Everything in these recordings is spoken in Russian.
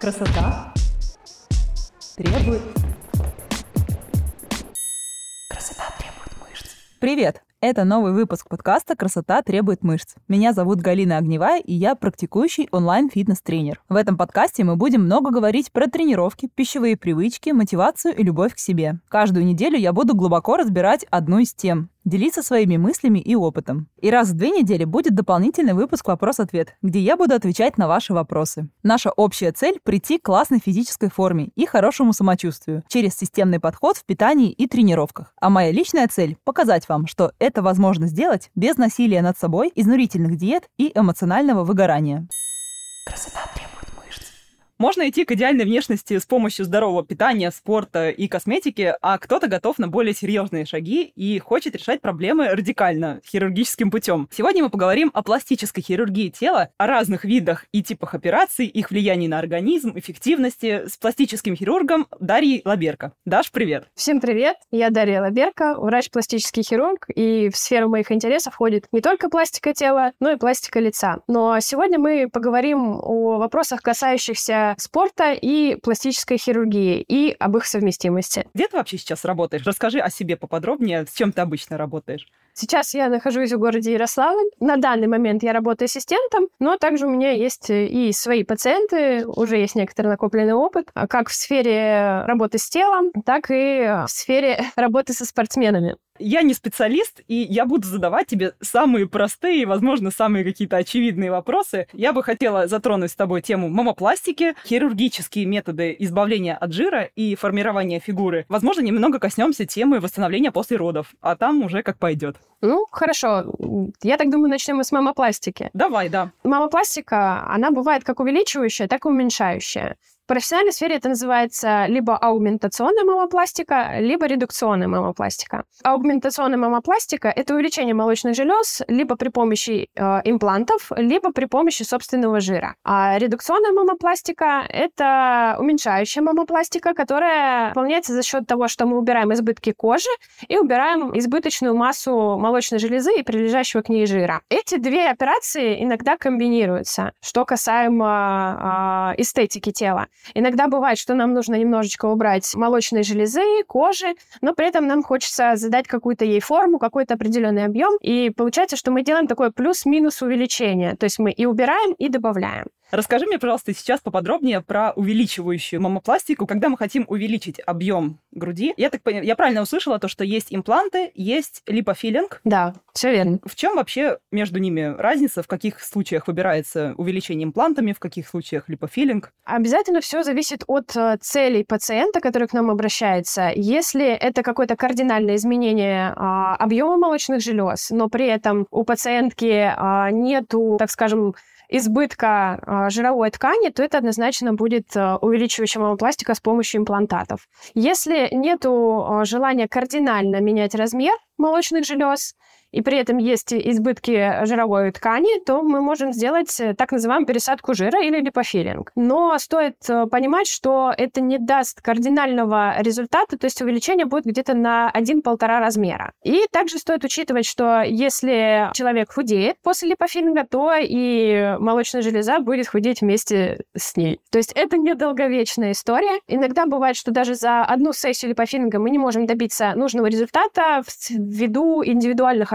Красота требует... Красота требует мышц. Привет! Это новый выпуск подкаста «Красота требует мышц». Меня зовут Галина Огневая, и я практикующий онлайн-фитнес-тренер. В этом подкасте мы будем много говорить про тренировки, пищевые привычки, мотивацию и любовь к себе. Каждую неделю я буду глубоко разбирать одну из тем делиться своими мыслями и опытом. И раз в две недели будет дополнительный выпуск «Вопрос-ответ», где я буду отвечать на ваши вопросы. Наша общая цель – прийти к классной физической форме и хорошему самочувствию через системный подход в питании и тренировках. А моя личная цель – показать вам, что это возможно сделать без насилия над собой, изнурительных диет и эмоционального выгорания. Красота требует можно идти к идеальной внешности с помощью здорового питания, спорта и косметики, а кто-то готов на более серьезные шаги и хочет решать проблемы радикально, хирургическим путем. Сегодня мы поговорим о пластической хирургии тела, о разных видах и типах операций, их влиянии на организм, эффективности с пластическим хирургом Дарьей Лаберко. Даш, привет! Всем привет! Я Дарья Лаберко, врач-пластический хирург, и в сферу моих интересов входит не только пластика тела, но и пластика лица. Но сегодня мы поговорим о вопросах, касающихся спорта и пластической хирургии и об их совместимости. Где ты вообще сейчас работаешь? Расскажи о себе поподробнее, с чем ты обычно работаешь. Сейчас я нахожусь в городе Ярославль. На данный момент я работаю ассистентом, но также у меня есть и свои пациенты, уже есть некоторый накопленный опыт, как в сфере работы с телом, так и в сфере работы со спортсменами я не специалист, и я буду задавать тебе самые простые, возможно, самые какие-то очевидные вопросы. Я бы хотела затронуть с тобой тему мамопластики, хирургические методы избавления от жира и формирования фигуры. Возможно, немного коснемся темы восстановления после родов, а там уже как пойдет. Ну, хорошо. Я так думаю, начнем мы с мамопластики. Давай, да. Мамопластика, она бывает как увеличивающая, так и уменьшающая профессиональной сфере это называется либо аугментационная мамопластика, либо редукционная мамопластика. Аугментационная мамопластика — это увеличение молочных желез либо при помощи э, имплантов, либо при помощи собственного жира. А редукционная мамопластика — это уменьшающая мамопластика, которая выполняется за счет того, что мы убираем избытки кожи и убираем избыточную массу молочной железы и прилежащего к ней жира. Эти две операции иногда комбинируются, что касаемо э, эстетики тела. Иногда бывает, что нам нужно немножечко убрать молочные железы, кожи, но при этом нам хочется задать какую-то ей форму, какой-то определенный объем, и получается, что мы делаем такое плюс-минус увеличение. То есть мы и убираем, и добавляем. Расскажи мне, пожалуйста, сейчас поподробнее про увеличивающую мамопластику. Когда мы хотим увеличить объем груди, я так понимаю, я правильно услышала то, что есть импланты, есть липофилинг. Да, все верно. В чем вообще между ними разница? В каких случаях выбирается увеличение имплантами, в каких случаях липофилинг? Обязательно все зависит от э, целей пациента, который к нам обращается. Если это какое-то кардинальное изменение а, объема молочных желез, но при этом у пациентки а, нету, так скажем, избытка а, жировой ткани, то это однозначно будет а, увеличивающая мамопластика с помощью имплантатов. Если нет а, желания кардинально менять размер молочных желез, и при этом есть избытки жировой ткани, то мы можем сделать э, так называемую пересадку жира или липофилинг. Но стоит э, понимать, что это не даст кардинального результата, то есть увеличение будет где-то на 1-1,5 размера. И также стоит учитывать, что если человек худеет после липофилинга, то и молочная железа будет худеть вместе с ней. То есть это недолговечная история. Иногда бывает, что даже за одну сессию липофилинга мы не можем добиться нужного результата ввиду индивидуальных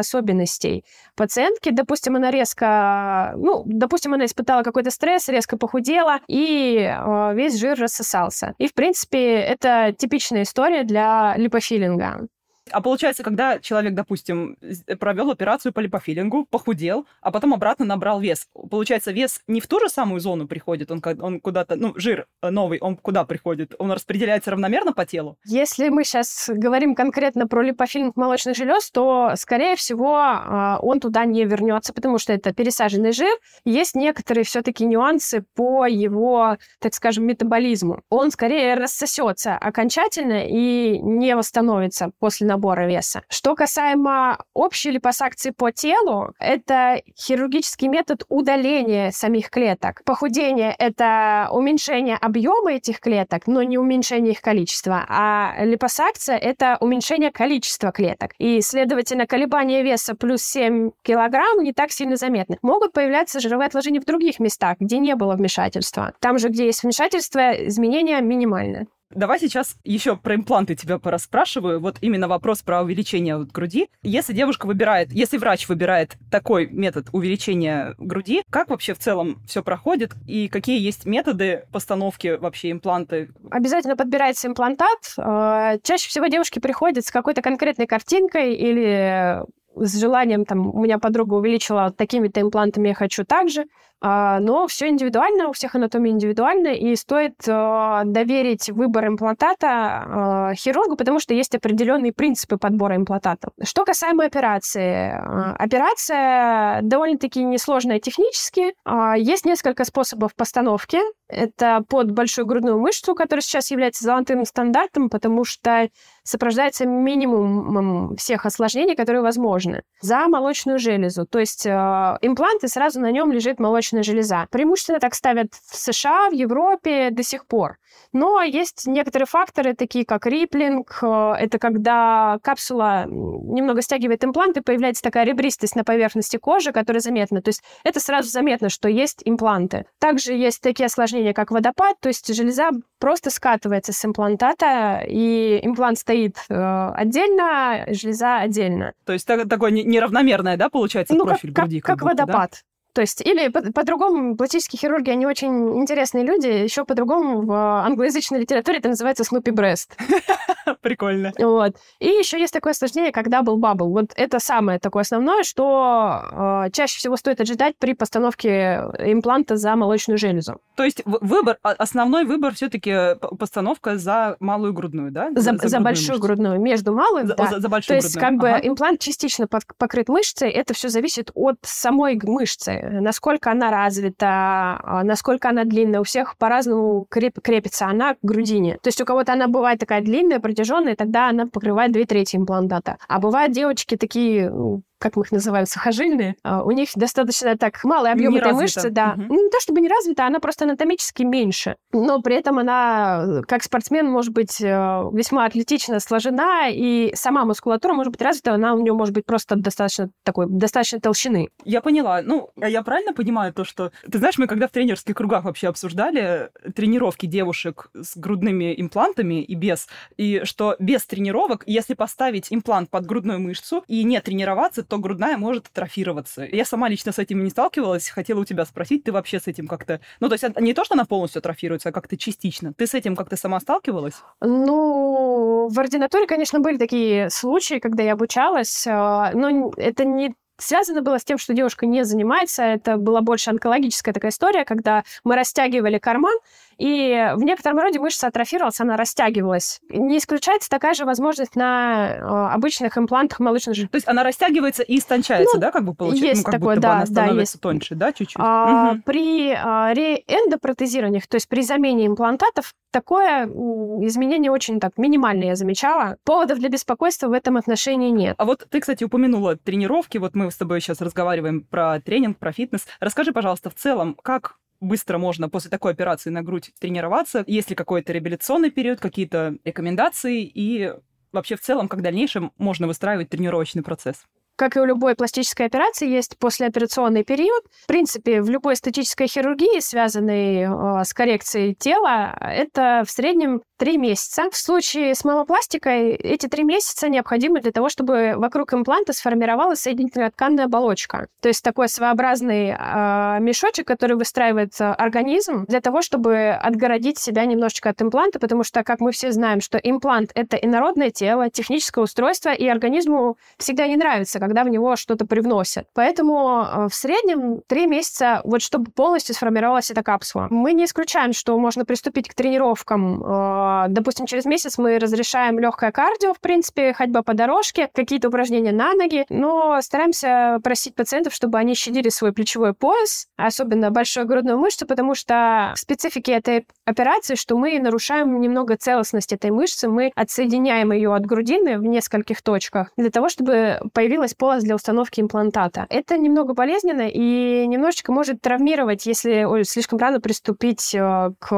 пациентки. Допустим, она резко, ну, допустим, она испытала какой-то стресс, резко похудела, и э, весь жир рассосался. И, в принципе, это типичная история для липофилинга. А получается, когда человек, допустим, провел операцию по липофилингу, похудел, а потом обратно набрал вес, получается, вес не в ту же самую зону приходит, он, он куда-то, ну, жир новый, он куда приходит? Он распределяется равномерно по телу? Если мы сейчас говорим конкретно про липофилинг молочных желез, то, скорее всего, а, он туда не вернется, потому что это пересаженный жир. Есть некоторые все-таки нюансы по его, так скажем, метаболизму. Он скорее рассосется окончательно и не восстановится после набора веса. Что касаемо общей липосакции по телу, это хирургический метод удаления самих клеток. Похудение — это уменьшение объема этих клеток, но не уменьшение их количества, а липосакция — это уменьшение количества клеток. И, следовательно, колебания веса плюс 7 килограмм не так сильно заметны. Могут появляться жировые отложения в других местах, где не было вмешательства. Там же, где есть вмешательство, изменения минимальны. Давай сейчас еще про импланты тебя пораспрашиваю. Вот именно вопрос про увеличение груди. Если девушка выбирает, если врач выбирает такой метод увеличения груди, как вообще в целом все проходит и какие есть методы постановки вообще импланты? Обязательно подбирается имплантат. Э, чаще всего девушки приходят с какой-то конкретной картинкой или с желанием, там, у меня подруга увеличила такими-то имплантами, я хочу так же. А, но все индивидуально, у всех анатомия индивидуальна, и стоит э, доверить выбор имплантата э, хирургу, потому что есть определенные принципы подбора имплантатов. Что касаемо операции. Операция довольно-таки несложная технически. А, есть несколько способов постановки. Это под большую грудную мышцу, которая сейчас является золотым стандартом, потому что сопровождается минимум всех осложнений, которые возможны. За молочную железу. То есть импланты, сразу на нем лежит молочная железа. Преимущественно так ставят в США, в Европе до сих пор. Но есть некоторые факторы, такие как риплинг. Э, это когда капсула немного стягивает имплант, и появляется такая ребристость на поверхности кожи, которая заметна. То есть это сразу заметно, что есть импланты. Также есть такие осложнения, как водопад, то есть железа просто скатывается с имплантата, и имплант стоит э, отдельно, железа отдельно. То есть так, такое неравномерное, да, получается, ну, профиль как, груди? Как, как, как будто, водопад. Да? То есть, или по-другому, по пластические хирурги, они очень интересные люди. Еще по-другому в англоязычной литературе это называется Снупи Брест. Прикольно. Вот. И еще есть такое осложнение, как double bubble. Вот это самое такое основное, что э, чаще всего стоит ожидать при постановке импланта за молочную железу. То есть выбор, а, основной выбор все-таки постановка за малую грудную, да? За, за, за большую мышцу. грудную. Между малым, за, да. За, за большую То грудную. есть как ага. бы имплант частично под, покрыт мышцей, это все зависит от самой мышцы насколько она развита, а, насколько она длинная. У всех по-разному креп, крепится она к грудине. То есть у кого-то она бывает такая длинная, протяженная, тогда она покрывает две трети имплантата. А бывают девочки такие ну, как мы их называем, сухожильные, а, у них достаточно так малый объем этой мышцы, да. Угу. Ну, не то чтобы не развита, она просто анатомически меньше. Но при этом она, как спортсмен, может быть э, весьма атлетично сложена, и сама мускулатура может быть развита, она у нее может быть просто достаточно такой, достаточно толщины. Я поняла. Ну, а я правильно понимаю то, что... Ты знаешь, мы когда в тренерских кругах вообще обсуждали тренировки девушек с грудными имплантами и без, и что без тренировок, если поставить имплант под грудную мышцу и не тренироваться, то грудная может атрофироваться. Я сама лично с этим не сталкивалась, хотела у тебя спросить, ты вообще с этим как-то... Ну, то есть не то, что она полностью атрофируется, а как-то частично. Ты с этим как-то сама сталкивалась? Ну, в ординатуре, конечно, были такие случаи, когда я обучалась, а, но это не связано было с тем, что девушка не занимается. Это была больше онкологическая такая история, когда мы растягивали карман, и в некотором роде мышца атрофировалась, она растягивалась. Не исключается такая же возможность на э, обычных имплантах молочной железы. То есть она растягивается и истончается, ну, да, как бы получается? Есть ну, как такое, будто да, бы она становится да, есть. тоньше, да, чуть-чуть? А, угу. При а, реэндопротезированиях, то есть при замене имплантатов, такое изменение очень так минимальное я замечала. Поводов для беспокойства в этом отношении нет. А вот ты, кстати, упомянула тренировки. Вот мы с тобой сейчас разговариваем про тренинг, про фитнес. Расскажи, пожалуйста, в целом, как быстро можно после такой операции на грудь тренироваться? Есть ли какой-то реабилитационный период, какие-то рекомендации и вообще в целом, как в дальнейшем можно выстраивать тренировочный процесс? Как и у любой пластической операции, есть послеоперационный период. В принципе, в любой эстетической хирургии, связанной э, с коррекцией тела, это в среднем три месяца. В случае с мамопластикой эти три месяца необходимы для того, чтобы вокруг импланта сформировалась соединительная тканная оболочка. То есть такой своеобразный э, мешочек, который выстраивает организм для того, чтобы отгородить себя немножечко от импланта, потому что, как мы все знаем, что имплант — это инородное тело, техническое устройство, и организму всегда не нравится, когда в него что-то привносят. Поэтому э, в среднем три месяца, вот чтобы полностью сформировалась эта капсула. Мы не исключаем, что можно приступить к тренировкам. Э, допустим, через месяц мы разрешаем легкое кардио, в принципе, ходьба по дорожке, какие-то упражнения на ноги, но стараемся просить пациентов, чтобы они щадили свой плечевой пояс, особенно большую грудную мышцу, потому что в специфике этой операции, что мы нарушаем немного целостность этой мышцы, мы отсоединяем ее от грудины в нескольких точках для того, чтобы появилась полость для установки имплантата. Это немного болезненно и немножечко может травмировать, если ой, слишком рано приступить э, к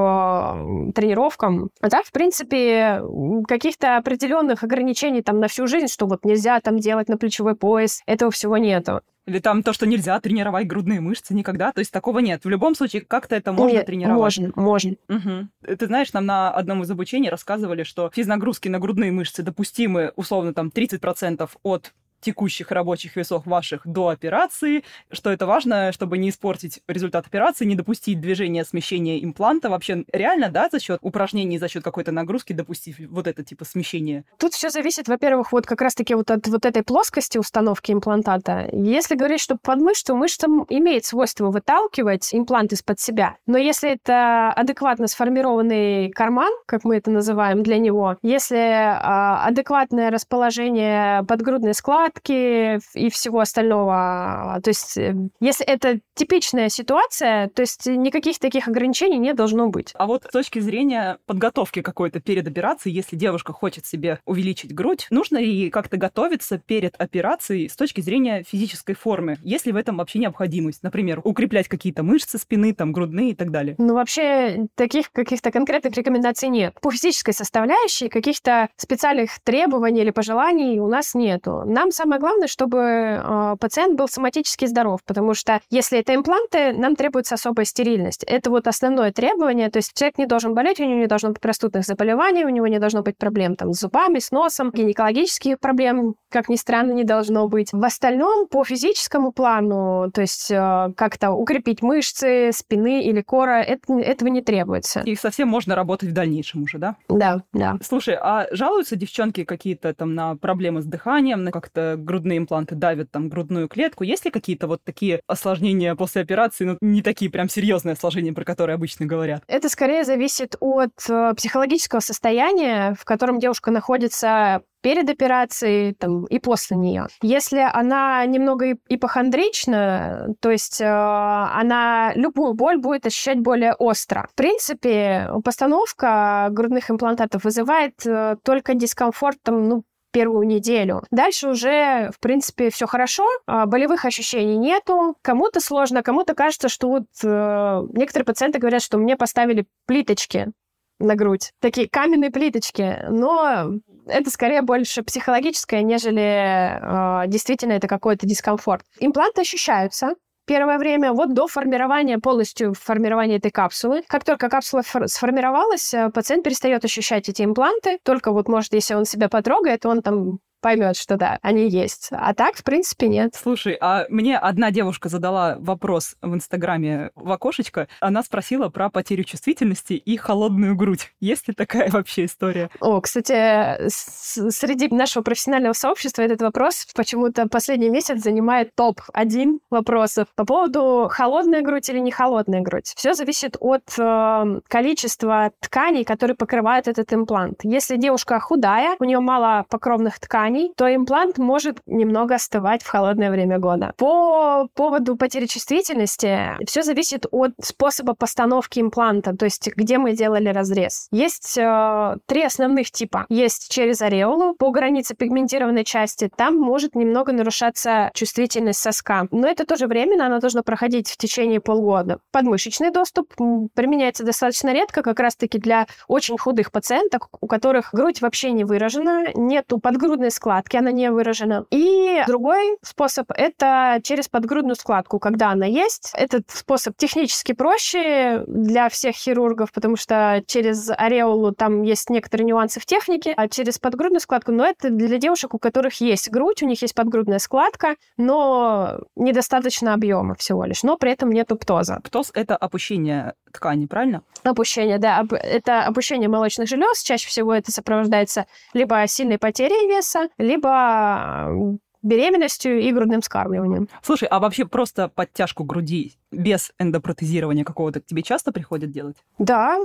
тренировкам. А так, в принципе, каких-то определенных ограничений там на всю жизнь, что вот нельзя там делать на плечевой пояс, этого всего нету. Или там то, что нельзя тренировать грудные мышцы никогда. То есть такого нет. В любом случае, как-то это можно нет, тренировать. Можно, можно. Угу. Ты знаешь, нам на одном из обучений рассказывали, что физнагрузки на грудные мышцы допустимы условно там 30% от текущих рабочих весов ваших до операции, что это важно, чтобы не испортить результат операции, не допустить движения смещения импланта. Вообще реально, да, за счет упражнений, за счет какой-то нагрузки допустить вот это типа смещение? Тут все зависит, во-первых, вот как раз-таки вот от вот этой плоскости установки имплантата. Если говорить, что под мышцу, мышцам имеет свойство выталкивать имплант из-под себя. Но если это адекватно сформированный карман, как мы это называем для него, если а, адекватное расположение подгрудной складки, складки и всего остального. То есть, э, если это типичная ситуация, то есть никаких таких ограничений не должно быть. А вот с точки зрения подготовки какой-то перед операцией, если девушка хочет себе увеличить грудь, нужно ли как-то готовиться перед операцией с точки зрения физической формы? Есть ли в этом вообще необходимость? Например, укреплять какие-то мышцы спины, там, грудные и так далее? Ну, вообще, таких каких-то конкретных рекомендаций нет. По физической составляющей каких-то специальных требований или пожеланий у нас нету. Нам самое главное, чтобы э, пациент был соматически здоров, потому что если это импланты, нам требуется особая стерильность. Это вот основное требование, то есть человек не должен болеть, у него не должно быть простудных заболеваний, у него не должно быть проблем там с зубами, с носом, гинекологических проблем, как ни странно, не должно быть. В остальном, по физическому плану, то есть э, как-то укрепить мышцы спины или кора, это, этого не требуется. И совсем можно работать в дальнейшем уже, да? Да, да. Слушай, а жалуются девчонки какие-то там на проблемы с дыханием, на как-то грудные импланты давят там грудную клетку. Есть ли какие-то вот такие осложнения после операции, ну, не такие прям серьезные осложнения, про которые обычно говорят? Это скорее зависит от э, психологического состояния, в котором девушка находится перед операцией там, и после нее. Если она немного ипохондрична, то есть э, она любую боль будет ощущать более остро. В принципе, постановка грудных имплантатов вызывает э, только дискомфорт там, ну, первую неделю. Дальше уже, в принципе, все хорошо, а, болевых ощущений нету. Кому-то сложно, кому-то кажется, что вот э, некоторые пациенты говорят, что мне поставили плиточки на грудь, такие каменные плиточки, но это скорее больше психологическое, нежели э, действительно это какой-то дискомфорт. Импланты ощущаются, первое время, вот до формирования, полностью формирования этой капсулы. Как только капсула сформировалась, э, пациент перестает ощущать эти импланты. Только вот, может, если он себя потрогает, он там поймет, что да, они есть. А так, в принципе, нет. Слушай, а мне одна девушка задала вопрос в Инстаграме в окошечко. Она спросила про потерю чувствительности и холодную грудь. Есть ли такая вообще история? О, кстати, среди нашего профессионального сообщества этот вопрос почему-то последний месяц занимает топ-1 вопросов по поводу холодная грудь или не холодная грудь. Все зависит от э, количества тканей, которые покрывают этот имплант. Если девушка худая, у нее мало покровных тканей, тканей, то имплант может немного остывать в холодное время года. По поводу потери чувствительности, все зависит от способа постановки импланта, то есть где мы делали разрез. Есть э, три основных типа. Есть через ареолу, по границе пигментированной части, там может немного нарушаться чувствительность соска. Но это тоже временно, она должна проходить в течение полгода. Подмышечный доступ применяется достаточно редко, как раз-таки для очень худых пациенток, у которых грудь вообще не выражена, нету подгрудной складки, она не выражена. И другой способ — это через подгрудную складку, когда она есть. Этот способ технически проще для всех хирургов, потому что через ареолу там есть некоторые нюансы в технике, а через подгрудную складку, но это для девушек, у которых есть грудь, у них есть подгрудная складка, но недостаточно объема всего лишь, но при этом нету птоза. Птоз — это опущение ткани, правильно? Опущение, да. Это опущение молочных желез. Чаще всего это сопровождается либо сильной потерей веса, либо беременностью и грудным скармливанием. Слушай, а вообще просто подтяжку груди без эндопротезирования какого-то к тебе часто приходят делать? Да,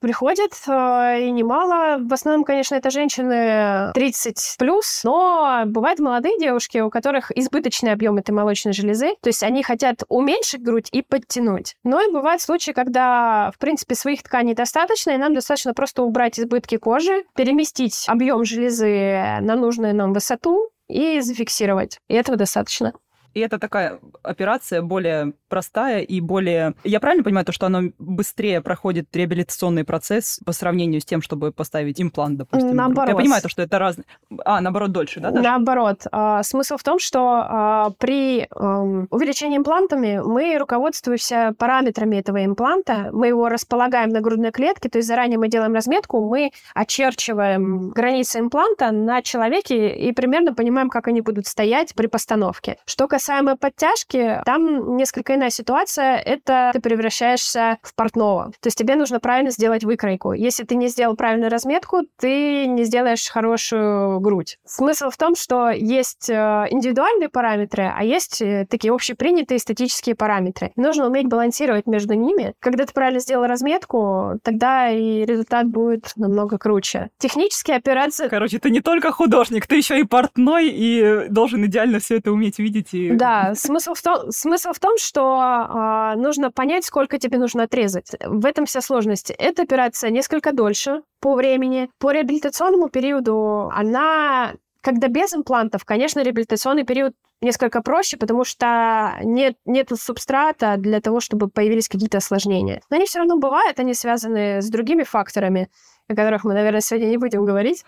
приходят, э, и немало. В основном, конечно, это женщины 30 плюс, но бывают молодые девушки, у которых избыточный объем этой молочной железы, то есть они хотят уменьшить грудь и подтянуть. Но и бывают случаи, когда, в принципе, своих тканей достаточно, и нам достаточно просто убрать избытки кожи, переместить объем железы на нужную нам высоту и зафиксировать. И этого достаточно. И это такая операция более простая и более... Я правильно понимаю то, что оно быстрее проходит реабилитационный процесс по сравнению с тем, чтобы поставить имплант, допустим? Наоборот. Я понимаю то, что это разные... А, наоборот, дольше, да? Даже? Наоборот. А, смысл в том, что а, при а, увеличении имплантами мы руководствуемся параметрами этого импланта, мы его располагаем на грудной клетке, то есть заранее мы делаем разметку, мы очерчиваем границы импланта на человеке и примерно понимаем, как они будут стоять при постановке. Что касаемо подтяжки, там несколько иная ситуация. Это ты превращаешься в портного. То есть тебе нужно правильно сделать выкройку. Если ты не сделал правильную разметку, ты не сделаешь хорошую грудь. Смысл в том, что есть э, индивидуальные параметры, а есть э, такие общепринятые эстетические параметры. Нужно уметь балансировать между ними. Когда ты правильно сделал разметку, тогда и результат будет намного круче. Технические операции... Короче, ты не только художник, ты еще и портной, и должен идеально все это уметь видеть и да, смысл в том, смысл в том что э, нужно понять, сколько тебе нужно отрезать. В этом вся сложность. Эта операция несколько дольше по времени. По реабилитационному периоду она когда без имплантов, конечно, реабилитационный период несколько проще, потому что нет, нет субстрата для того, чтобы появились какие-то осложнения. Но они все равно бывают, они связаны с другими факторами о которых мы, наверное, сегодня не будем говорить.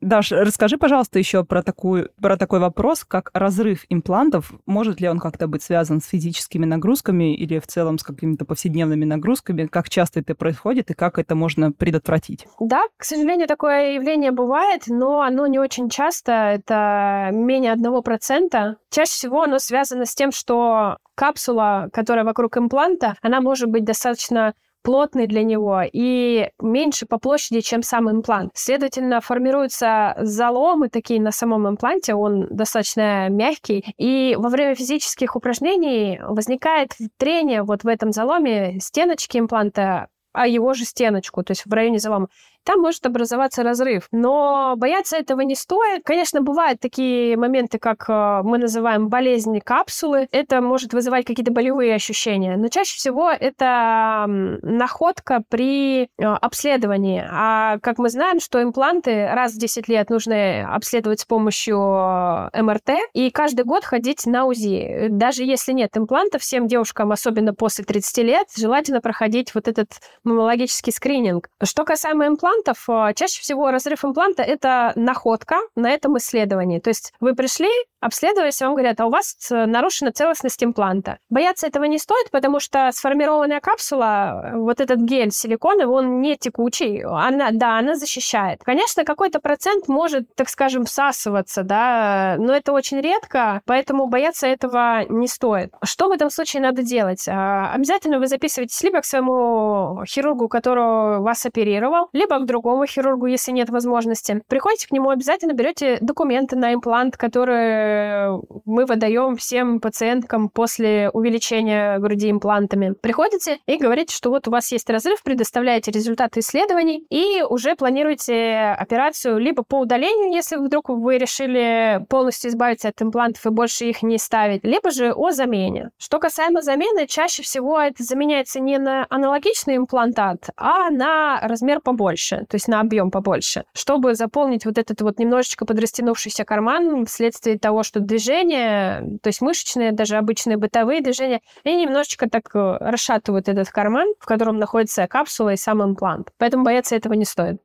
Даш, расскажи, пожалуйста, еще про, такую, про такой вопрос, как разрыв имплантов. Может ли он как-то быть связан с физическими нагрузками или в целом с какими-то повседневными нагрузками? Как часто это происходит и как это можно предотвратить? Да, к сожалению, такое явление бывает, но оно не очень часто. Это менее одного процента. Чаще всего оно связано с тем, что капсула, которая вокруг импланта, она может быть достаточно плотный для него и меньше по площади, чем сам имплант. Следовательно, формируются заломы такие на самом импланте, он достаточно мягкий, и во время физических упражнений возникает трение вот в этом заломе стеночки импланта а его же стеночку, то есть в районе залома там может образоваться разрыв. Но бояться этого не стоит. Конечно, бывают такие моменты, как э, мы называем болезни капсулы. Это может вызывать какие-то болевые ощущения. Но чаще всего это находка при э, обследовании. А как мы знаем, что импланты раз в 10 лет нужно обследовать с помощью э, МРТ и каждый год ходить на УЗИ. Даже если нет имплантов, всем девушкам, особенно после 30 лет, желательно проходить вот этот маммологический скрининг. Что касаемо имплантов, имплантов, а, чаще всего разрыв импланта — это находка на этом исследовании. То есть вы пришли, обследовались, вам говорят, а у вас э, нарушена целостность импланта. Бояться этого не стоит, потому что сформированная капсула, вот этот гель силиконовый, он не текучий, она, да, она защищает. Конечно, какой-то процент может, так скажем, всасываться, да, но это очень редко, поэтому бояться этого не стоит. Что в этом случае надо делать? А, обязательно вы записываетесь либо к своему хирургу, который вас оперировал, либо к другому хирургу, если нет возможности. Приходите к нему, обязательно берете документы на имплант, которые мы выдаем всем пациенткам после увеличения груди имплантами. Приходите и говорите, что вот у вас есть разрыв, предоставляете результаты исследований и уже планируете операцию либо по удалению, если вдруг вы решили полностью избавиться от имплантов и больше их не ставить, либо же о замене. Что касаемо замены, чаще всего это заменяется не на аналогичный имплантат, а на размер побольше, то есть на объем побольше, чтобы заполнить вот этот вот немножечко подрастянувшийся карман вследствие того, что движения, то есть мышечные, даже обычные бытовые движения, они немножечко так э, расшатывают этот карман, в котором находится капсула и сам имплант. Поэтому бояться этого не стоит.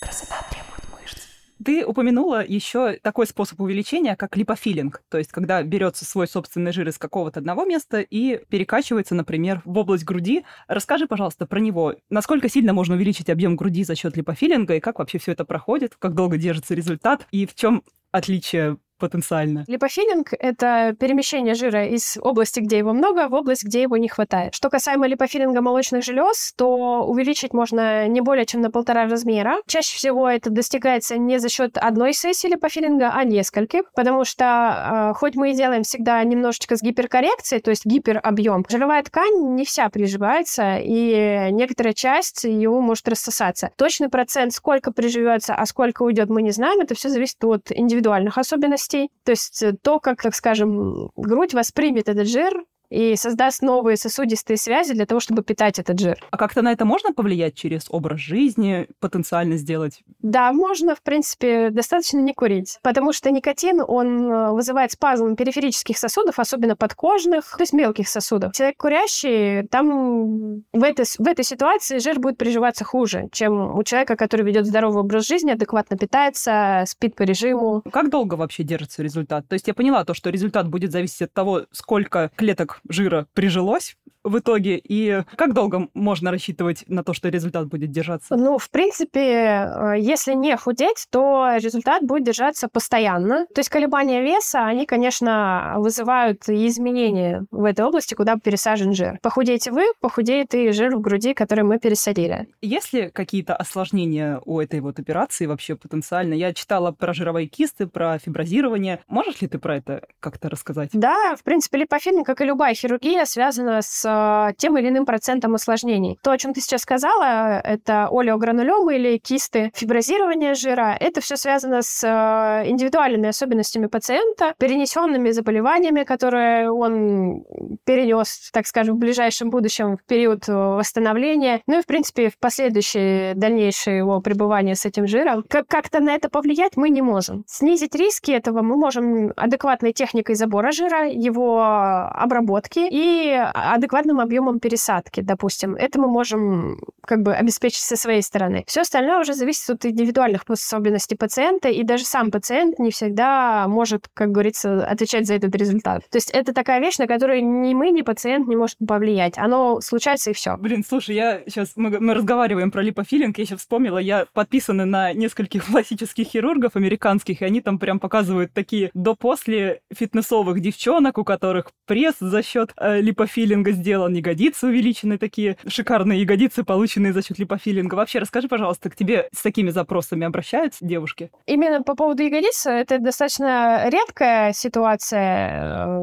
Красота требует. Ты упомянула еще такой способ увеличения, как липофилинг, то есть когда берется свой собственный жир из какого-то одного места и перекачивается, например, в область груди. Расскажи, пожалуйста, про него. Насколько сильно можно увеличить объем груди за счет липофилинга и как вообще все это проходит, как долго держится результат и в чем отличие потенциально? Липофилинг — это перемещение жира из области, где его много, в область, где его не хватает. Что касаемо липофилинга молочных желез, то увеличить можно не более чем на полтора размера. Чаще всего это достигается не за счет одной сессии липофилинга, а нескольких, потому что э, хоть мы и делаем всегда немножечко с гиперкоррекцией, то есть гиперобъем, жировая ткань не вся приживается, и некоторая часть его может рассосаться. Точный процент, сколько приживется, а сколько уйдет, мы не знаем. Это все зависит от индивидуальных особенностей. То есть то, как, так скажем, грудь воспримет этот жир, и создаст новые сосудистые связи для того, чтобы питать этот жир. А как-то на это можно повлиять через образ жизни, потенциально сделать? Да, можно, в принципе, достаточно не курить, потому что никотин, он э, вызывает спазм периферических сосудов, особенно подкожных, то есть мелких сосудов. Человек курящий, там в этой, в этой ситуации жир будет приживаться хуже, чем у человека, который ведет здоровый образ жизни, адекватно питается, спит по режиму. Как долго вообще держится результат? То есть я поняла то, что результат будет зависеть от того, сколько клеток жира прижилось в итоге? И как долго можно рассчитывать на то, что результат будет держаться? Ну, в принципе, э, если не худеть, то результат будет держаться постоянно. То есть колебания веса, они, конечно, вызывают изменения в этой области, куда пересажен жир. Похудеете вы, похудеет и жир в груди, который мы пересадили. Есть ли какие-то осложнения у этой вот операции вообще потенциально? Я читала про жировые кисты, про фиброзирование. Можешь ли ты про это как-то рассказать? Да, в принципе, липофилинг, как и любая хирургия, связана с Э, тем или иным процентом осложнений. То, о чем ты сейчас сказала, это олеогранулемы или кисты, фиброзирование жира. Это все связано с э, индивидуальными особенностями пациента, перенесенными заболеваниями, которые он перенес, так скажем, в ближайшем будущем в период восстановления, ну и, в принципе, в последующее дальнейшее его пребывание с этим жиром. Как-то на это повлиять мы не можем. Снизить риски этого мы можем адекватной техникой забора жира, его обработки и адекватной адекватным объемом пересадки, допустим. Это мы можем как бы обеспечить со своей стороны. Все остальное уже зависит от индивидуальных особенностей пациента, и даже сам пациент не всегда может, как говорится, отвечать за этот результат. То есть это такая вещь, на которую ни мы, ни пациент не может повлиять. Оно случается и все. Блин, слушай, я сейчас мы, мы разговариваем про липофилинг, я сейчас вспомнила, я подписана на нескольких классических хирургов американских, и они там прям показывают такие до-после фитнесовых девчонок, у которых пресс за счет э, липофилинга сделан сделан, ягодицы увеличены, такие шикарные ягодицы, полученные за счет липофилинга. Вообще, расскажи, пожалуйста, к тебе с такими запросами обращаются девушки? Именно по поводу ягодиц, это достаточно редкая ситуация.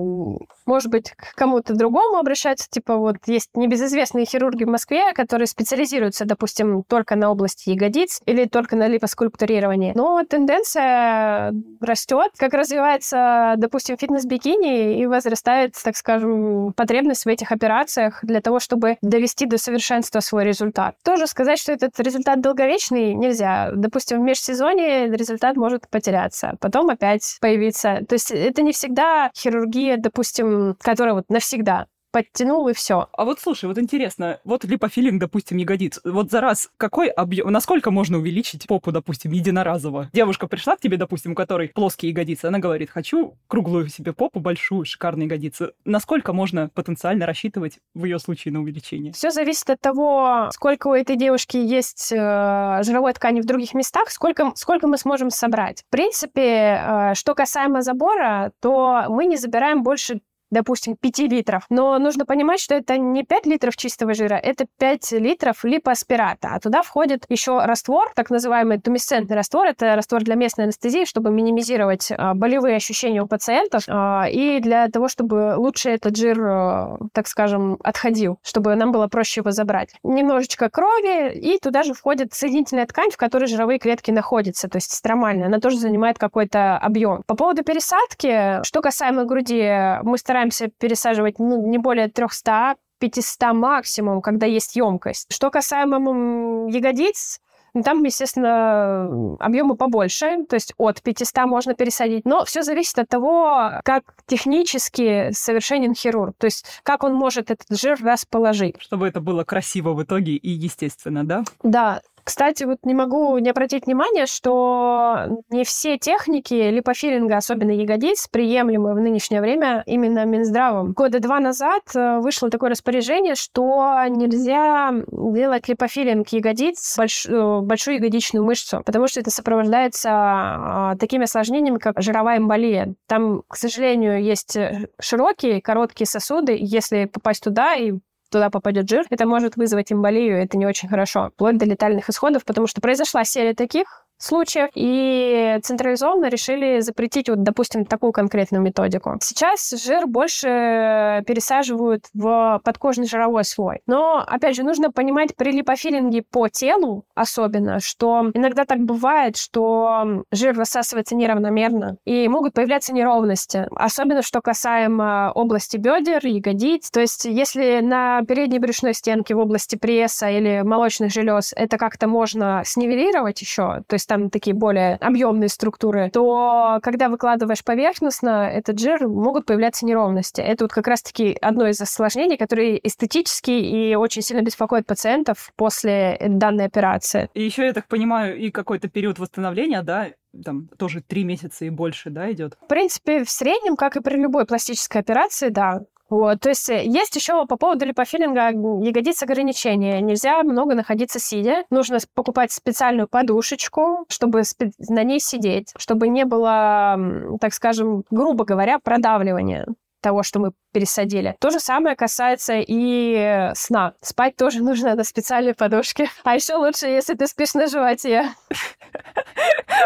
Может быть, к кому-то другому обращаются. Типа вот есть небезызвестные хирурги в Москве, которые специализируются, допустим, только на области ягодиц или только на липоскульптурировании. Но тенденция растет, как развивается, допустим, фитнес-бикини и возрастает, так скажем, потребность в этих операциях операциях для того, чтобы довести до совершенства свой результат. Тоже сказать, что этот результат долговечный, нельзя. Допустим, в межсезонье результат может потеряться, потом опять появиться. То есть это не всегда хирургия, допустим, которая вот навсегда подтянул и все. А вот слушай, вот интересно, вот липофилинг, допустим, ягодиц. Вот за раз какой объем, насколько можно увеличить попу, допустим, единоразово? Девушка пришла к тебе, допустим, у которой плоские ягодицы, она говорит, хочу круглую себе попу, большую, шикарные ягодицы. Насколько можно потенциально рассчитывать в ее случае на увеличение? Все зависит от того, сколько у этой девушки есть э, жировой ткани в других местах, сколько, сколько мы сможем собрать. В принципе, э, что касаемо забора, то мы не забираем больше допустим, 5 литров. Но нужно понимать, что это не 5 литров чистого жира, это 5 литров липоаспирата. А туда входит еще раствор, так называемый тумисцентный раствор. Это раствор для местной анестезии, чтобы минимизировать а, болевые ощущения у пациентов а, и для того, чтобы лучше этот жир, а, так скажем, отходил, чтобы нам было проще его забрать. Немножечко крови, и туда же входит соединительная ткань, в которой жировые клетки находятся, то есть стромальная. Она тоже занимает какой-то объем. По поводу пересадки, что касаемо груди, мы стараемся стараемся пересаживать ну, не более 300 500 максимум, когда есть емкость. Что касаемо ягодиц, ну, там, естественно, объемы побольше, то есть от 500 можно пересадить. Но все зависит от того, как технически совершенен хирург, то есть как он может этот жир расположить. Чтобы это было красиво в итоге и естественно, да? Да. Кстати, вот не могу не обратить внимание, что не все техники липофилинга, особенно ягодиц, приемлемы в нынешнее время именно Минздравом. Года два назад э, вышло такое распоряжение, что нельзя делать липофилинг ягодиц, больш... Э, большую ягодичную мышцу, потому что это сопровождается а, такими осложнениями, как жировая эмболия. Там, к сожалению, есть э, широкие, короткие сосуды. Если попасть туда и туда попадет жир, это может вызвать эмболию, это не очень хорошо, вплоть до летальных исходов, потому что произошла серия таких, случаев, и централизованно решили запретить, вот, допустим, такую конкретную методику. Сейчас жир больше пересаживают в подкожный жировой слой. Но, опять же, нужно понимать при липофилинге по телу особенно, что иногда так бывает, что жир рассасывается неравномерно, и могут появляться неровности. Особенно, что касаемо области бедер, ягодиц. То есть, если на передней брюшной стенке в области пресса или молочных желез это как-то можно снивелировать еще, то есть там такие более объемные структуры, то когда выкладываешь поверхностно этот жир, могут появляться неровности. Это вот как раз-таки одно из осложнений, которые эстетически и очень сильно беспокоят пациентов после данной операции. И еще, я так понимаю, и какой-то период восстановления, да, там тоже три месяца и больше, да, идет? В принципе, в среднем, как и при любой пластической операции, да, вот, то есть э, есть еще по поводу липофилинга ягодиц ограничения. Нельзя много находиться сидя. Нужно покупать специальную подушечку, чтобы на ней сидеть, чтобы не было, так скажем, грубо говоря, продавливания того, что мы пересадили. То же самое касается и сна. Спать тоже нужно на специальной подушке. А еще лучше, если ты спишь на животе.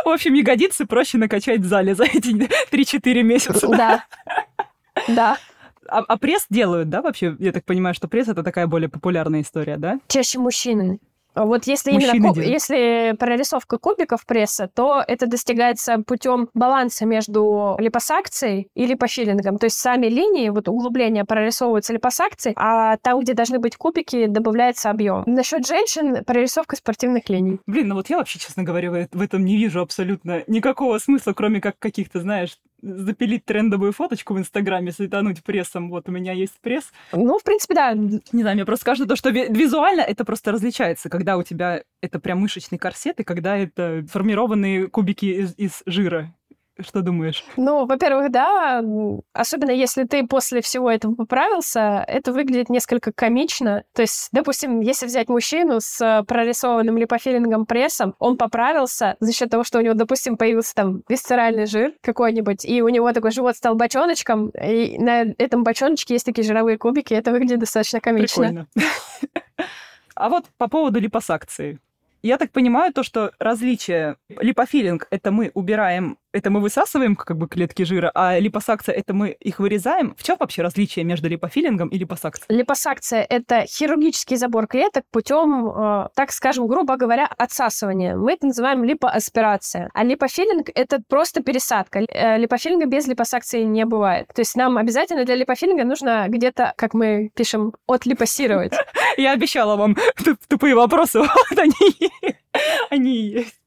В общем, ягодицы проще накачать в зале за эти 3-4 месяца. Да. Да. А, а пресс делают, да, вообще? Я так понимаю, что пресс это такая более популярная история, да? Чаще мужчины. Вот если Мужчины именно куб, если прорисовка кубиков пресса, то это достигается путем баланса между липосакцией и липофилингом. То есть сами линии, вот углубления прорисовываются липосакцией, а там, где должны быть кубики, добавляется объем. Насчет женщин прорисовка спортивных линий. Блин, ну вот я вообще, честно говоря, в этом не вижу абсолютно никакого смысла, кроме как каких-то, знаешь, запилить трендовую фоточку в Инстаграме, светануть прессом. Вот у меня есть пресс. Ну, в принципе, да. Не знаю, мне просто кажется, то, что визуально это просто различается, когда у тебя это прям мышечный корсет, и когда это формированные кубики из, из жира. Что думаешь? Ну, во-первых, да, особенно если ты после всего этого поправился, это выглядит несколько комично. То есть, допустим, если взять мужчину с прорисованным липофилингом прессом, он поправился за счет того, что у него, допустим, появился там висцеральный жир какой-нибудь, и у него такой живот стал бочоночком, и на этом бочоночке есть такие жировые кубики, это выглядит достаточно комично. Прикольно. А вот по поводу липосакции. Я так понимаю, то, что различие липофилинг — это мы убираем это мы высасываем как бы клетки жира, а липосакция это мы их вырезаем. В чем вообще различие между липофилингом и липосакцией? Липосакция это хирургический забор клеток путем, э, так скажем, грубо говоря, отсасывания. Мы это называем липоаспирация. А липофилинг это просто пересадка. Э, липофилинга без липосакции не бывает. То есть нам обязательно для липофилинга нужно где-то, как мы пишем, отлипосировать. Я обещала вам тупые вопросы, вот они, они есть.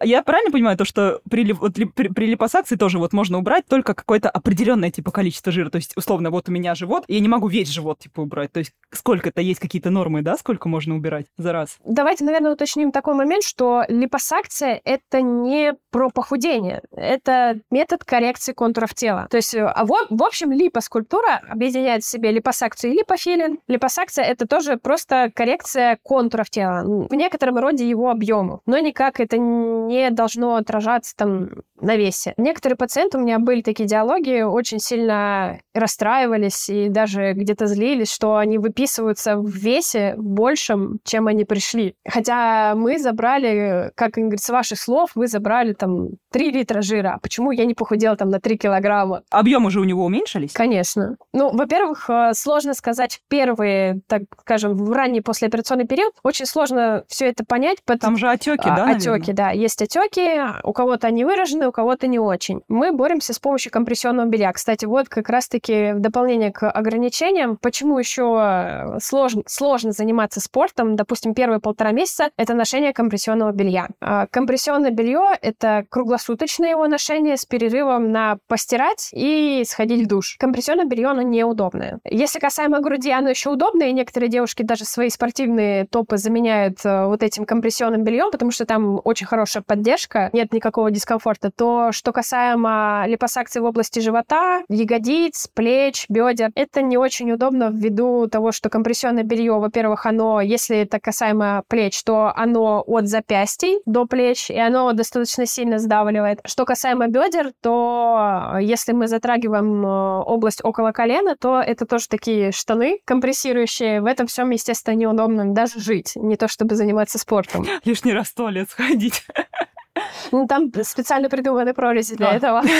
Я правильно понимаю то, что при, вот, при, при липосакции тоже вот можно убрать только какое-то определенное типа количество жира? То есть, условно, вот у меня живот, я не могу весь живот типа убрать. То есть, сколько-то есть какие-то нормы, да, сколько можно убирать за раз? Давайте, наверное, уточним такой момент, что липосакция — это не про похудение. Это метод коррекции контуров тела. То есть, а в, в общем, липоскультура объединяет в себе липосакцию и липофилин. Липосакция — это тоже просто коррекция контуров тела, в некотором роде его объему. Но никак это не должно отражаться там на весе. Некоторые пациенты у меня были такие диалоги, очень сильно расстраивались и даже где-то злились, что они выписываются в весе большем, чем они пришли. Хотя мы забрали, как говорит, с ваших слов, вы забрали там 3 литра жира. А почему я не похудела там на 3 килограмма? Объемы же у него уменьшились? Конечно. Ну, во-первых, э, сложно сказать первые, так скажем, в ранний послеоперационный период. Очень сложно все это понять. Там же отеки, да? Отеки, да. Есть есть отеки, у кого-то они выражены, у кого-то не очень. Мы боремся с помощью компрессионного белья. Кстати, вот как раз-таки в дополнение к ограничениям, почему еще сложно, сложно заниматься спортом, допустим, первые полтора месяца, это ношение компрессионного белья. А компрессионное белье — это круглосуточное его ношение с перерывом на постирать и сходить в душ. Компрессионное белье, оно неудобное. Если касаемо груди, оно еще удобное, и некоторые девушки даже свои спортивные топы заменяют э, вот этим компрессионным бельем, потому что там очень хорошая поддержка, нет никакого дискомфорта, то что касаемо липосакции в области живота, ягодиц, плеч, бедер, это не очень удобно ввиду того, что компрессионное белье, во-первых, оно, если это касаемо плеч, то оно от запястий до плеч, и оно достаточно сильно сдавливает. Что касаемо бедер, то если мы затрагиваем э, область около колена, то это тоже такие штаны компрессирующие. В этом всем, естественно, неудобно даже жить, не то чтобы заниматься спортом. Лишний раз в туалет сходить. Ну, там специально придуманы прорези для этого.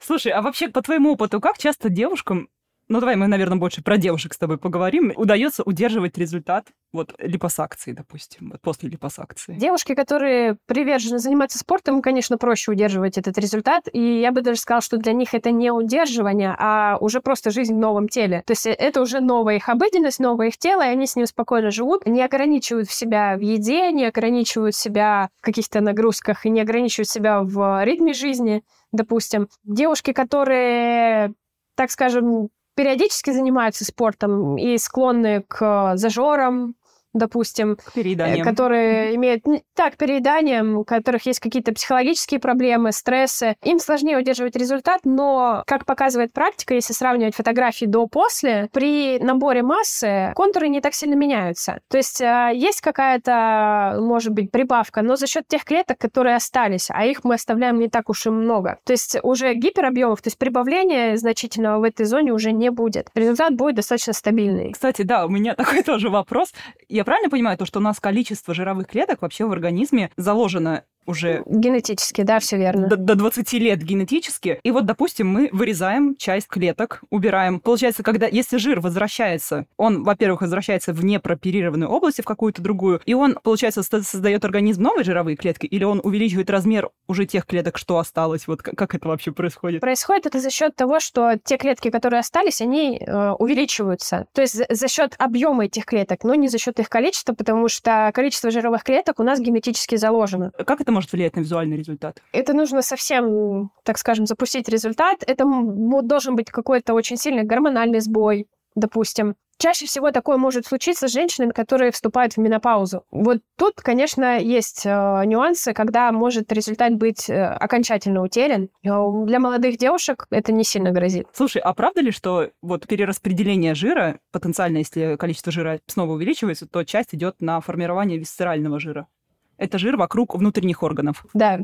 Слушай, а вообще, по твоему опыту, как часто девушкам ну давай мы, наверное, больше про девушек с тобой поговорим. Удается удерживать результат вот липосакции, допустим, вот после липосакции? Девушки, которые привержены заниматься спортом, конечно, проще удерживать этот результат. И я бы даже сказала, что для них это не удерживание, а уже просто жизнь в новом теле. То есть это уже новая их обыденность, новое их тело, и они с ним спокойно живут, не ограничивают себя в еде, не ограничивают себя в каких-то нагрузках и не ограничивают себя в ритме жизни, допустим. Девушки, которые так скажем, периодически занимаются спортом и склонны к зажорам, допустим, к перееданиям. которые имеют так перееданием, у которых есть какие-то психологические проблемы, стрессы, им сложнее удерживать результат, но, как показывает практика, если сравнивать фотографии до-после, при наборе массы контуры не так сильно меняются. То есть а, есть какая-то, может быть, прибавка, но за счет тех клеток, которые остались, а их мы оставляем не так уж и много. То есть уже гиперобъемов, то есть прибавления значительного в этой зоне уже не будет. Результат будет достаточно стабильный. Кстати, да, у меня такой тоже вопрос. Я правильно понимаю то, что у нас количество жировых клеток вообще в организме заложено уже... Генетически, да, все верно. До, до 20 лет генетически. И вот, допустим, мы вырезаем часть клеток, убираем. Получается, когда, если жир возвращается, он, во-первых, возвращается в непроперированную область, в какую-то другую, и он, получается, создает организм новые жировые клетки, или он увеличивает размер уже тех клеток, что осталось? Вот как, это вообще происходит? Происходит это за счет того, что те клетки, которые остались, они э, увеличиваются. То есть за, за счет объема этих клеток, но не за счет их количества, потому что количество жировых клеток у нас генетически заложено. Как это может влиять на визуальный результат? Это нужно совсем, так скажем, запустить результат. Это должен быть какой-то очень сильный гормональный сбой, допустим. Чаще всего такое может случиться с женщинами, которые вступают в менопаузу. Вот тут, конечно, есть э, нюансы, когда может результат быть э, окончательно утерян. Но для молодых девушек это не сильно грозит. Слушай, а правда ли, что вот перераспределение жира, потенциально, если количество жира снова увеличивается, то часть идет на формирование висцерального жира? Это жир вокруг внутренних органов. Да,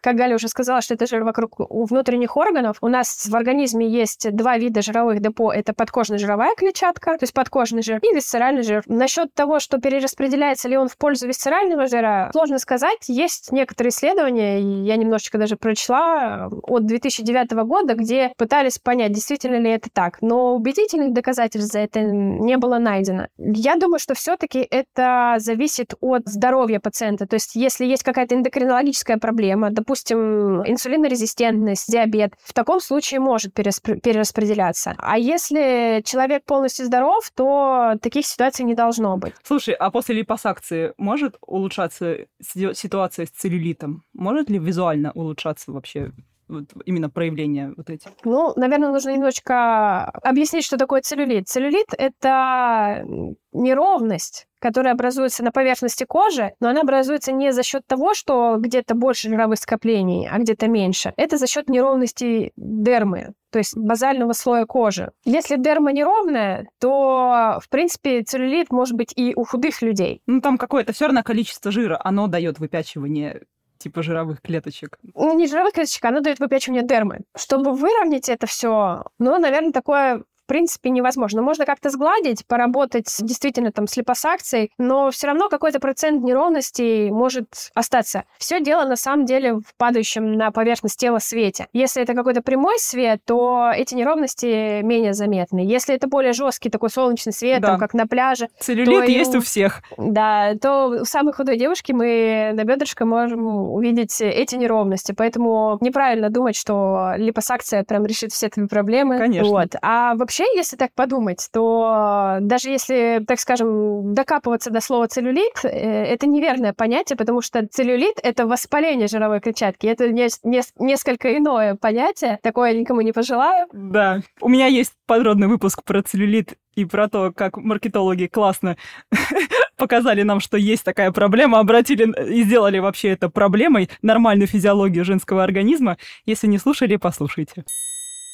как Галя уже сказала, что это жир вокруг внутренних органов. У нас в организме есть два вида жировых депо. Это подкожная жировая клетчатка, то есть подкожный жир, и висцеральный жир. Насчет того, что перераспределяется ли он в пользу висцерального жира, сложно сказать. Есть некоторые исследования, я немножечко даже прочла, от 2009 года, где пытались понять, действительно ли это так. Но убедительных доказательств за это не было найдено. Я думаю, что все-таки это зависит от здоровья пациента. То есть если есть какая-то эндокринологическая проблема, допустим, инсулинорезистентность, диабет, в таком случае может перераспределяться. А если человек полностью здоров, то таких ситуаций не должно быть. Слушай, а после липосакции может улучшаться ситуация с целлюлитом? Может ли визуально улучшаться вообще вот именно проявления вот эти? Ну, наверное, нужно немножечко объяснить, что такое целлюлит. Целлюлит — это неровность, которая образуется на поверхности кожи, но она образуется не за счет того, что где-то больше жировых скоплений, а где-то меньше. Это за счет неровности дермы, то есть базального слоя кожи. Если дерма неровная, то, в принципе, целлюлит может быть и у худых людей. Ну, там какое-то все равно количество жира, оно дает выпячивание типа жировых клеточек? Ну, не жировых клеточек, оно дает выпячивание дермы. Чтобы выровнять это все, ну, наверное, такое принципе, невозможно. Можно как-то сгладить, поработать действительно там с липосакцией, но все равно какой-то процент неровностей может остаться. Все дело на самом деле в падающем на поверхность тела свете. Если это какой-то прямой свет, то эти неровности менее заметны. Если это более жесткий такой солнечный свет, да. там, как на пляже... Целлюлит то есть у всех. Да, то у самой худой девушки мы на бедрышко можем увидеть эти неровности. Поэтому неправильно думать, что липосакция прям решит все твои проблемы. Конечно. Вот. А вообще, если так подумать, то даже если, так скажем, докапываться до слова целлюлит, э, это неверное понятие, потому что целлюлит — это воспаление жировой клетчатки. Это не, не, несколько иное понятие. Такое я никому не пожелаю. Да. У меня есть подробный выпуск про целлюлит и про то, как маркетологи классно показали нам, что есть такая проблема, обратили и сделали вообще это проблемой, нормальную физиологию женского организма. Если не слушали, послушайте.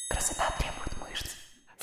Красота требует.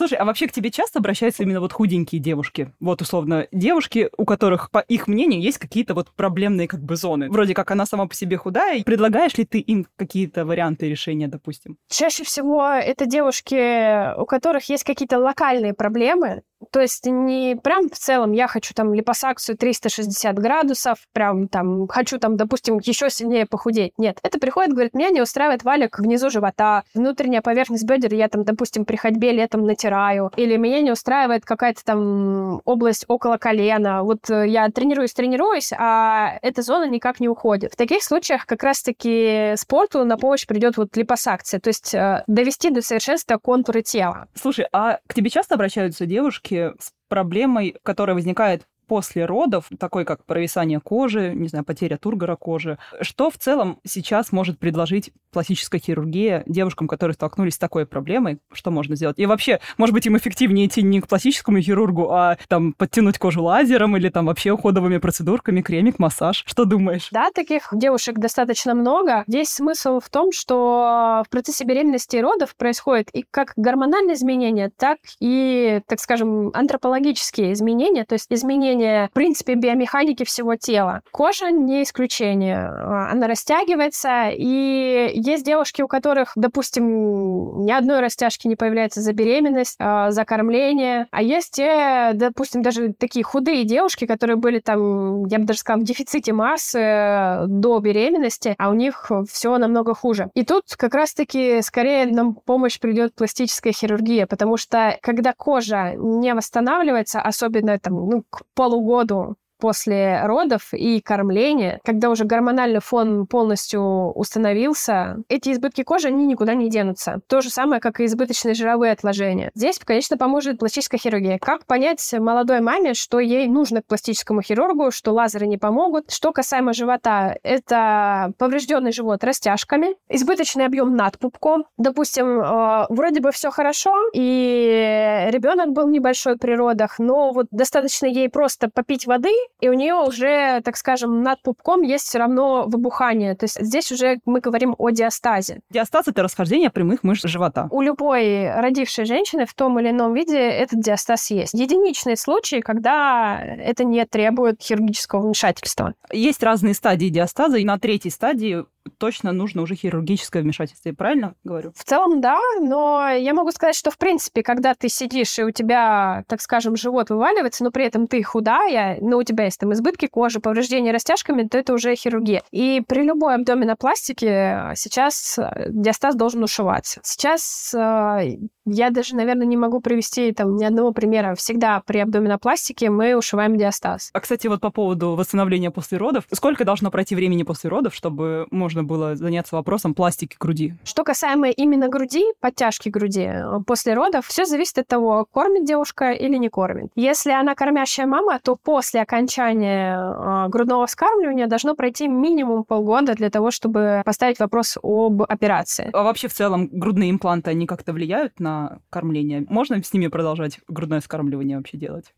Слушай, а вообще к тебе часто обращаются именно вот худенькие девушки? Вот, условно, девушки, у которых, по их мнению, есть какие-то вот проблемные как бы зоны. Вроде как она сама по себе худая. Предлагаешь ли ты им какие-то варианты решения, допустим? Чаще всего это девушки, у которых есть какие-то локальные проблемы, то есть не прям в целом я хочу там липосакцию 360 градусов, прям там хочу там, допустим, еще сильнее похудеть. Нет, это приходит, говорит, меня не устраивает валик внизу живота, внутренняя поверхность бедер, я там, допустим, при ходьбе летом натираю, или меня не устраивает какая-то там область около колена. Вот э, я тренируюсь, тренируюсь, а эта зона никак не уходит. В таких случаях как раз-таки спорту на помощь придет вот липосакция, то есть э, довести до совершенства контуры тела. Слушай, а к тебе часто обращаются девушки, с проблемой, которая возникает после родов, такой как провисание кожи, не знаю, потеря тургора кожи. Что в целом сейчас может предложить пластическая хирургия девушкам, которые столкнулись с такой проблемой? Что можно сделать? И вообще, может быть, им эффективнее идти не к пластическому хирургу, а там подтянуть кожу лазером или там вообще уходовыми процедурками, кремик, массаж. Что думаешь? Да, таких девушек достаточно много. Здесь смысл в том, что в процессе беременности и родов происходит и как гормональные изменения, так и, так скажем, антропологические изменения, то есть изменения изменение, в принципе, биомеханики всего тела. Кожа не исключение. А, она растягивается, и есть девушки, у которых, допустим, ни одной растяжки не появляется за беременность, а, за кормление. А есть те, допустим, даже такие худые девушки, которые были там, я бы даже сказала, в дефиците массы э, до беременности, а у них все намного хуже. И тут как раз-таки скорее нам помощь придет пластическая хирургия, потому что когда кожа не восстанавливается, особенно там, ну, к пол полугоду после родов и кормления, когда уже гормональный фон полностью установился, эти избытки кожи, они никуда не денутся. То же самое, как и избыточные жировые отложения. Здесь, конечно, поможет пластическая хирургия. Как понять молодой маме, что ей нужно к пластическому хирургу, что лазеры не помогут? Что касаемо живота, это поврежденный живот растяжками, избыточный объем над пупком. Допустим, э, вроде бы все хорошо, и ребенок был небольшой при родах, но вот достаточно ей просто попить воды, и у нее уже, так скажем, над пупком есть все равно выбухание. То есть здесь уже мы говорим о диастазе. Диастаз — это расхождение прямых мышц живота. У любой родившей женщины в том или ином виде этот диастаз есть. Единичные случаи, когда это не требует хирургического вмешательства. Есть разные стадии диастаза, и на третьей стадии точно нужно уже хирургическое вмешательство. Я правильно говорю? В целом, да, но я могу сказать, что, в принципе, когда ты сидишь, и у тебя, так скажем, живот вываливается, но при этом ты худая, но у тебя есть там избытки кожи, повреждения растяжками, то это уже хирургия. И при любой абдоминопластике сейчас диастаз должен ушиваться. Сейчас э, я даже, наверное, не могу привести там ни одного примера. Всегда при абдоминопластике мы ушиваем диастаз. А, кстати, вот по поводу восстановления после родов. Сколько должно пройти времени после родов, чтобы можно было заняться вопросом пластики груди? Что касаемо именно груди, подтяжки груди э, после родов, все зависит от того, кормит девушка или не кормит. Если она кормящая мама, то после окончания э, грудного вскармливания должно пройти минимум полгода для того, чтобы поставить вопрос об операции. А вообще в целом грудные импланты, они как-то влияют на кормление. Можно с ними продолжать грудное скармливание вообще делать?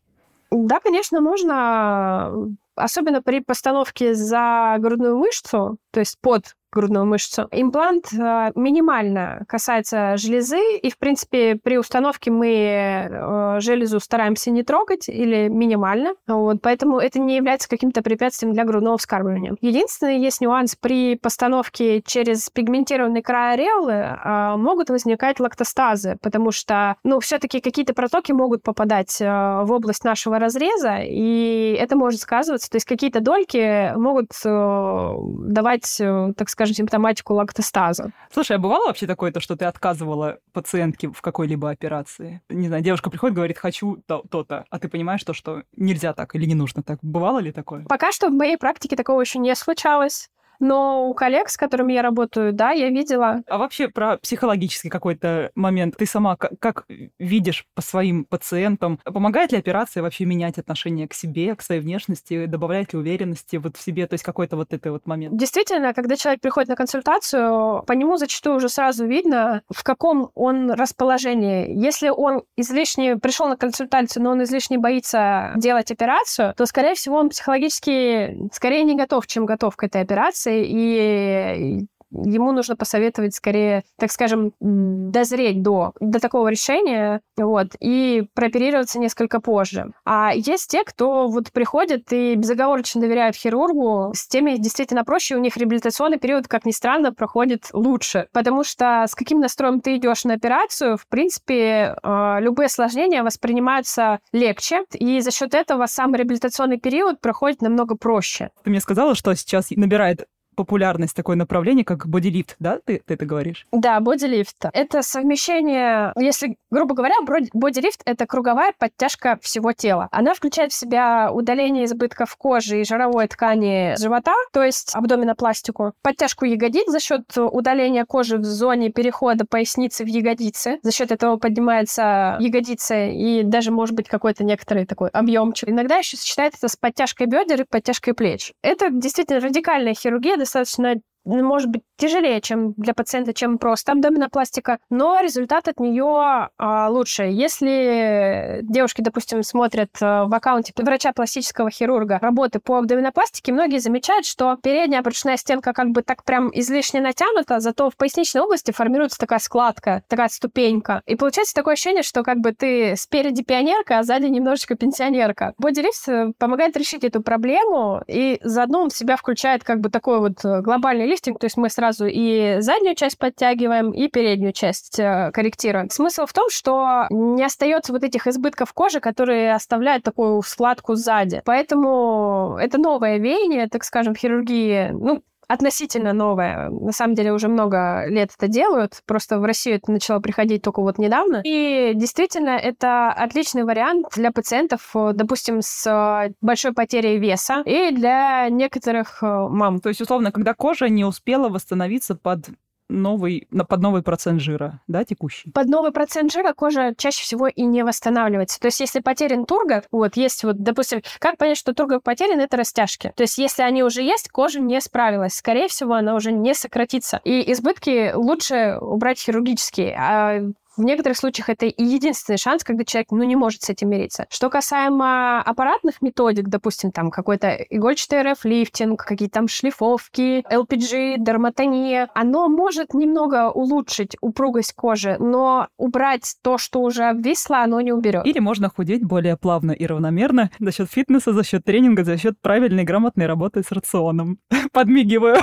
Да, конечно, можно. Особенно при постановке за грудную мышцу, то есть под грудную мышцу. Имплант э, минимально касается железы, и, в принципе, при установке мы э, железу стараемся не трогать или минимально. Вот, поэтому это не является каким-то препятствием для грудного вскармливания. Единственный есть нюанс при постановке через пигментированный край ареолы э, могут возникать лактостазы, потому что, ну, все-таки какие-то протоки могут попадать в область нашего разреза, и это может сказываться. То есть какие-то дольки могут давать, так скажем, симптоматику лактостаза. Слушай, а бывало вообще такое, то, что ты отказывала пациентке в какой-либо операции? Не знаю, девушка приходит, говорит, хочу то-то, а ты понимаешь то, что нельзя так или не нужно так. Бывало ли такое? Пока что в моей практике такого еще не случалось. Но у коллег, с которыми я работаю, да, я видела. А вообще про психологический какой-то момент. Ты сама как, как видишь по своим пациентам? Помогает ли операция вообще менять отношение к себе, к своей внешности? Добавляет ли уверенности вот в себе? То есть какой-то вот этот вот момент? Действительно, когда человек приходит на консультацию, по нему зачастую уже сразу видно, в каком он расположении. Если он излишне пришел на консультацию, но он излишне боится делать операцию, то, скорее всего, он психологически скорее не готов, чем готов к этой операции и ему нужно посоветовать скорее, так скажем, дозреть до, до такого решения, вот, и прооперироваться несколько позже. А есть те, кто вот приходит и безоговорочно доверяют хирургу, с теми действительно проще, у них реабилитационный период, как ни странно, проходит лучше, потому что с каким настроем ты идешь на операцию, в принципе, э, любые осложнения воспринимаются легче, и за счет этого сам реабилитационный период проходит намного проще. Ты мне сказала, что сейчас набирает популярность такое направление, как бодилифт, да, ты, ты это говоришь? Да, бодилифт. Это совмещение, если, грубо говоря, бодилифт — это круговая подтяжка всего тела. Она включает в себя удаление избытков кожи и жировой ткани живота, то есть абдоминопластику, подтяжку ягодиц за счет удаления кожи в зоне перехода поясницы в ягодицы. За счет этого поднимается ягодица и даже, может быть, какой-то некоторый такой объемчик. Иногда еще сочетается это с подтяжкой бедер и подтяжкой плеч. Это действительно радикальная хирургия, достаточно может быть тяжелее, чем для пациента, чем просто абдоминопластика, но результат от нее а, лучше. Если девушки, допустим, смотрят а, в аккаунте врача пластического хирурга работы по абдоминопластике, многие замечают, что передняя брюшная стенка как бы так прям излишне натянута, зато в поясничной области формируется такая складка, такая ступенька. И получается такое ощущение, что как бы ты спереди пионерка, а сзади немножечко пенсионерка. Бодилифт э, помогает решить эту проблему, и заодно он в себя включает как бы такой вот э, глобальный лифтинг, то есть мы сразу и заднюю часть подтягиваем, и переднюю часть э, корректируем. Смысл в том, что не остается вот этих избытков кожи, которые оставляют такую складку сзади. Поэтому это новое веяние, так скажем, хирургии, ну, относительно новое. На самом деле уже много лет это делают, просто в Россию это начало приходить только вот недавно. И действительно, это отличный вариант для пациентов, допустим, с большой потерей веса и для некоторых э, мам. То есть, условно, когда кожа не успела восстановиться под новый, под новый процент жира, да, текущий? Под новый процент жира кожа чаще всего и не восстанавливается. То есть если потерян тургор, вот есть вот, допустим, как понять, что тургор потерян, это растяжки. То есть если они уже есть, кожа не справилась. Скорее всего, она уже не сократится. И избытки лучше убрать хирургически. А в некоторых случаях это и единственный шанс, когда человек, ну, не может с этим мириться. Что касаемо аппаратных методик, допустим, там какой-то игольчатый РФ-лифтинг, какие-то там шлифовки, LPG, дерматония, оно может немного улучшить упругость кожи, но убрать то, что уже обвисло, оно не уберет. Или можно худеть более плавно и равномерно за счет фитнеса, за счет тренинга, за счет правильной, грамотной работы с рационом. Подмигиваю.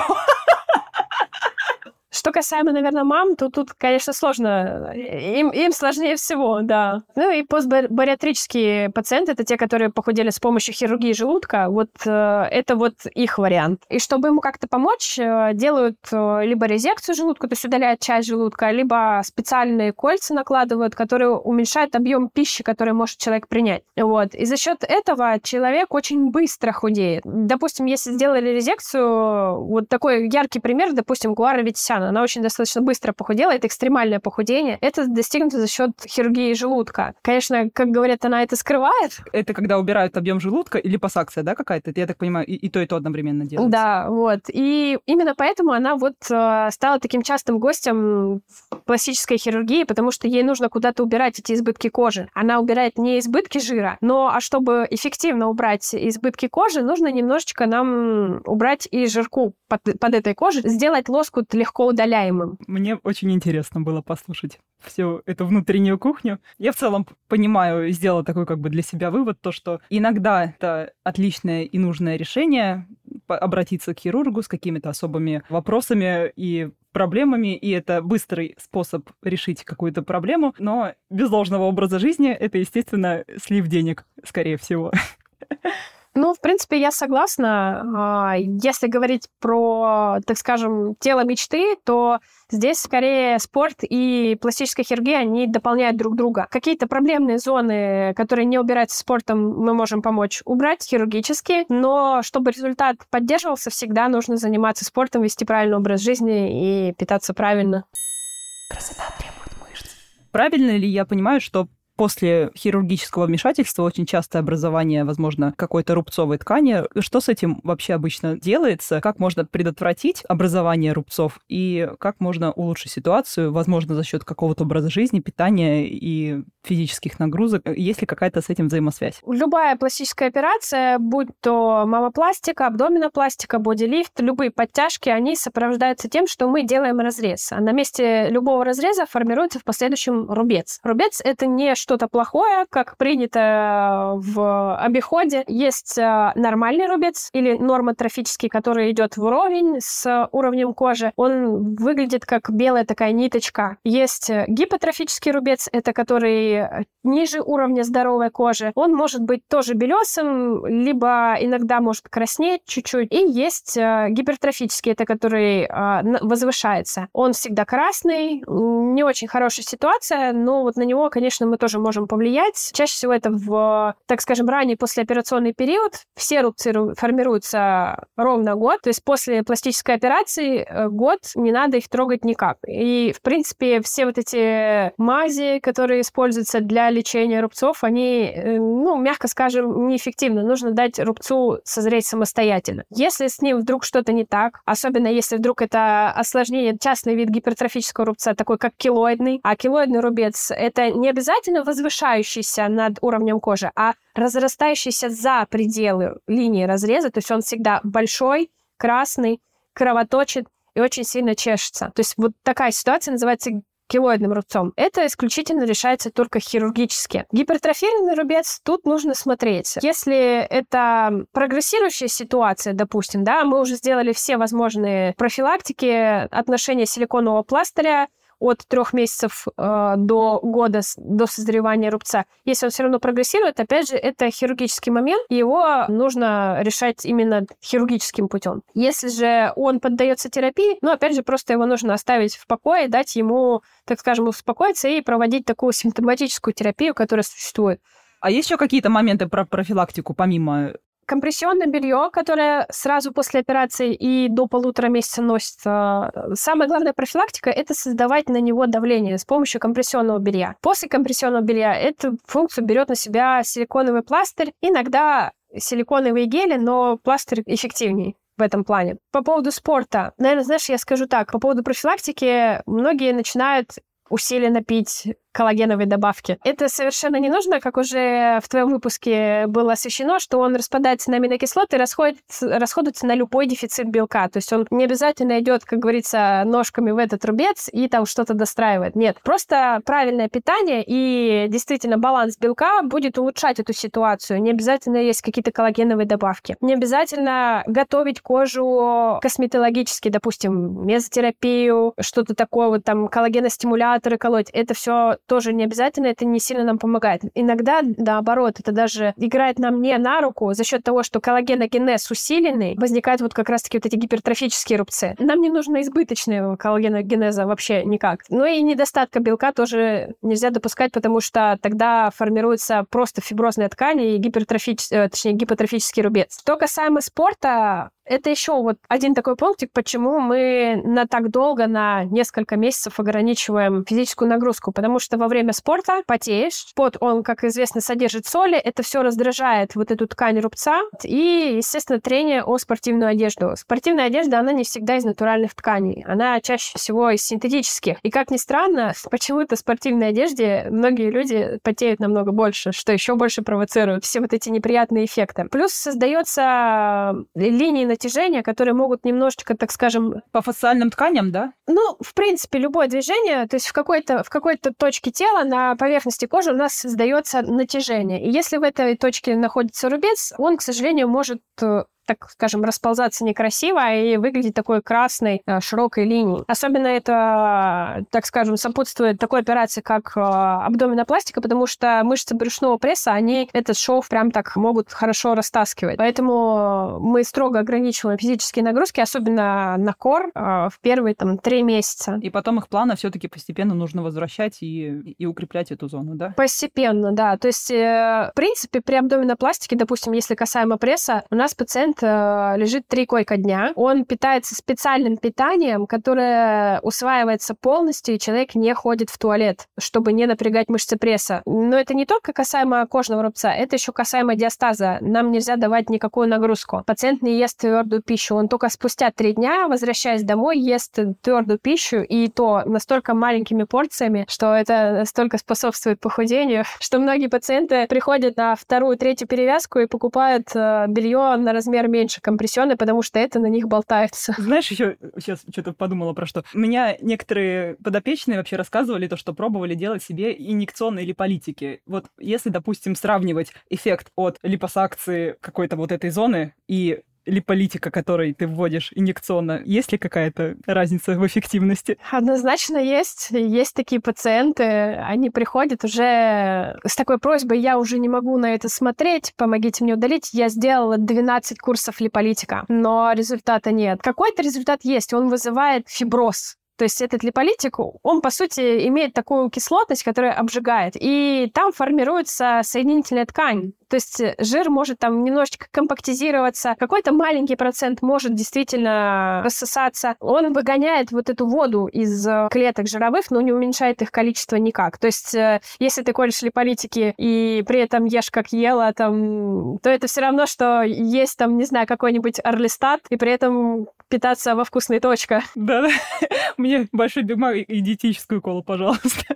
Что касаемо, наверное, мам, то тут, конечно, сложно. Им, им сложнее всего, да. Ну и постбариатрические пациенты, это те, которые похудели с помощью хирургии желудка, вот э, это вот их вариант. И чтобы ему как-то помочь, э, делают э, либо резекцию желудка, то есть удаляют часть желудка, либо специальные кольца накладывают, которые уменьшают объем пищи, который может человек принять. Вот. И за счет этого человек очень быстро худеет. Допустим, если сделали резекцию, вот такой яркий пример, допустим, Гуара Ветисяна, она очень достаточно быстро похудела, это экстремальное похудение. Это достигнуто за счет хирургии желудка. Конечно, как говорят, она это скрывает. Это когда убирают объем желудка или пассакция, да, какая-то? Я так понимаю, и, и то, и то одновременно делается. Да, вот. И именно поэтому она вот э, стала таким частым гостем пластической хирургии, потому что ей нужно куда-то убирать эти избытки кожи. Она убирает не избытки жира, но а чтобы эффективно убрать избытки кожи, нужно немножечко нам убрать и жирку под, под этой кожей, сделать лоскут легко удаляемым. Мне очень интересно было послушать всю эту внутреннюю кухню. Я в целом понимаю, сделала такой как бы для себя вывод, то, что иногда это отличное и нужное решение обратиться к хирургу с какими-то особыми вопросами и проблемами, и это быстрый способ решить какую-то проблему, но без ложного образа жизни это, естественно, слив денег, скорее всего. Ну, в принципе, я согласна. А, если говорить про, так скажем, тело мечты, то здесь скорее спорт и пластическая хирургия, они дополняют друг друга. Какие-то проблемные зоны, которые не убираются спортом, мы можем помочь убрать хирургически, но чтобы результат поддерживался, всегда нужно заниматься спортом, вести правильный образ жизни и питаться правильно. Красота требует мышц. Правильно ли я понимаю, что после хирургического вмешательства очень часто образование, возможно, какой-то рубцовой ткани. Что с этим вообще обычно делается? Как можно предотвратить образование рубцов? И как можно улучшить ситуацию, возможно, за счет какого-то образа жизни, питания и физических нагрузок? Есть ли какая-то с этим взаимосвязь? Любая пластическая операция, будь то мамопластика, абдоминопластика, бодилифт, любые подтяжки, они сопровождаются тем, что мы делаем разрез. А на месте любого разреза формируется в последующем рубец. Рубец — это не что что-то плохое, как принято в обиходе. Есть э, нормальный рубец или нормотрофический, который идет вровень с уровнем кожи. Он выглядит как белая такая ниточка. Есть э, гипотрофический рубец, это который ниже уровня здоровой кожи. Он может быть тоже белесым, либо иногда может краснеть чуть-чуть. И есть э, гипертрофический, это который возвышается. Он всегда красный, не очень хорошая ситуация, но вот на него, конечно, мы тоже можем повлиять. Чаще всего это в, так скажем, ранний послеоперационный период. Все рубцы формируются ровно год. То есть после пластической операции э, год не надо их трогать никак. И, в принципе, все вот эти мази, которые используются для лечения рубцов, они, э, ну, мягко скажем, неэффективны. Нужно дать рубцу созреть самостоятельно. Если с ним вдруг что-то не так, особенно если вдруг это осложнение, частный вид гипертрофического рубца, такой как килоидный, а килоидный рубец — это не обязательно возвышающийся над уровнем кожи, а разрастающийся за пределы линии разреза, то есть он всегда большой, красный, кровоточит и очень сильно чешется. То есть вот такая ситуация называется килоидным рубцом. Это исключительно решается только хирургически. Гипертрофированный рубец тут нужно смотреть. Если это прогрессирующая ситуация, допустим, да, мы уже сделали все возможные профилактики, отношения силиконового пластыря, от трех месяцев э, до года, до созревания рубца. Если он все равно прогрессирует, опять же, это хирургический момент, его нужно решать именно хирургическим путем. Если же он поддается терапии, ну, опять же, просто его нужно оставить в покое, дать ему, так скажем, успокоиться и проводить такую симптоматическую терапию, которая существует. А есть еще какие-то моменты про профилактику, помимо компрессионное белье, которое сразу после операции и до полутора месяца носится. Самая главная профилактика — это создавать на него давление с помощью компрессионного белья. После компрессионного белья эту функцию берет на себя силиконовый пластырь, иногда силиконовые гели, но пластырь эффективнее в этом плане. По поводу спорта, наверное, знаешь, я скажу так, по поводу профилактики, многие начинают усиленно пить коллагеновые добавки. Это совершенно не нужно, как уже в твоем выпуске было освещено, что он распадается на аминокислоты и расходуется на любой дефицит белка. То есть он не обязательно идет, как говорится, ножками в этот рубец и там что-то достраивает. Нет, просто правильное питание и действительно баланс белка будет улучшать эту ситуацию. Не обязательно есть какие-то коллагеновые добавки. Не обязательно готовить кожу косметологически, допустим, мезотерапию, что-то такое, вот там коллагеностимуляторы колоть. Это все тоже не обязательно, это не сильно нам помогает. Иногда, наоборот, это даже играет нам не на руку за счет того, что коллагеногенез усиленный, возникают вот как раз-таки вот эти гипертрофические рубцы. Нам не нужно избыточного коллагеногенеза вообще никак. Ну и недостатка белка тоже нельзя допускать, потому что тогда формируется просто фиброзная ткань и гипертрофический, э, точнее, гипотрофический рубец. Что касаемо спорта, это еще вот один такой пунктик, почему мы на так долго, на несколько месяцев ограничиваем физическую нагрузку, потому что во время спорта потеешь, пот, он, как известно, содержит соли, это все раздражает вот эту ткань рубца, и, естественно, трение о спортивную одежду. Спортивная одежда, она не всегда из натуральных тканей, она чаще всего из синтетических. И, как ни странно, почему-то в спортивной одежде многие люди потеют намного больше, что еще больше провоцирует все вот эти неприятные эффекты. Плюс создается линии натяжения, которые могут немножечко, так скажем... По фасциальным тканям, да? Ну, в принципе, любое движение, то есть в какой-то в какой-то точке тела на поверхности кожи у нас создается натяжение. И если в этой точке находится рубец, он, к сожалению, может э, так скажем, расползаться некрасиво и выглядеть такой красной э, широкой линией. Особенно это, так скажем, сопутствует такой операции, как э, абдоминопластика, потому что мышцы брюшного пресса, они этот шов прям так могут хорошо растаскивать. Поэтому мы строго ограничиваем физические нагрузки, особенно на кор, э, в первые там три месяца. И потом их плавно все-таки постепенно нужно возвращать и, и укреплять эту зону, да? Постепенно, да. То есть, в принципе, при абдоминопластике, допустим, если касаемо пресса, у нас пациент лежит три койка дня. Он питается специальным питанием, которое усваивается полностью, и человек не ходит в туалет, чтобы не напрягать мышцы пресса. Но это не только касаемо кожного рубца, это еще касаемо диастаза. Нам нельзя давать никакую нагрузку. Пациент не ест твердую пищу. Он только спустя три дня, возвращаясь домой, ест твердую пищу, и то настолько маленькими порциями, что это настолько способствует похудению, что многие пациенты приходят на вторую, третью перевязку и покупают э, белье на размер меньше компрессионной, потому что это на них болтается. Знаешь, еще сейчас что-то подумала про что. У меня некоторые подопечные вообще рассказывали то, что пробовали делать себе инъекционные липолитики. Вот если, допустим, сравнивать эффект от липосакции какой-то вот этой зоны и липолитика, который ты вводишь инъекционно, есть ли какая-то разница в эффективности? Однозначно есть. Есть такие пациенты, они приходят уже с такой просьбой, я уже не могу на это смотреть, помогите мне удалить. Я сделала 12 курсов липолитика, но результата нет. Какой-то результат есть, он вызывает фиброз то есть этот липолитик, он, по сути, имеет такую кислотность, которая обжигает. И там формируется соединительная ткань. То есть жир может там немножечко компактизироваться, какой-то маленький процент может действительно рассосаться. Он выгоняет вот эту воду из э, клеток жировых, но не уменьшает их количество никак. То есть э, если ты колешь липолитики и при этом ешь как ела, там, то это все равно, что есть там, не знаю, какой-нибудь орлистат, и при этом питаться во вкусной точка. Да-да. Мне большой Биг и диетическую колу, пожалуйста.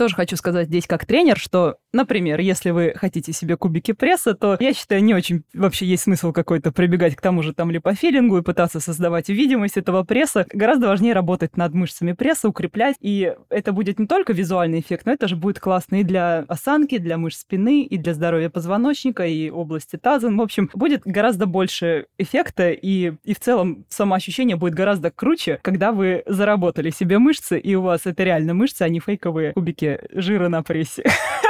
Тоже хочу сказать здесь как тренер, что Например, если вы хотите себе кубики пресса, то я считаю, не очень вообще есть смысл какой-то прибегать к тому же там липофилингу и пытаться создавать видимость этого пресса. Гораздо важнее работать над мышцами пресса, укреплять, и это будет не только визуальный эффект, но это же будет классно и для осанки, для мышц спины, и для здоровья позвоночника, и области таза. В общем, будет гораздо больше эффекта, и, и в целом самоощущение будет гораздо круче, когда вы заработали себе мышцы, и у вас это реально мышцы, а не фейковые кубики жира на прессе.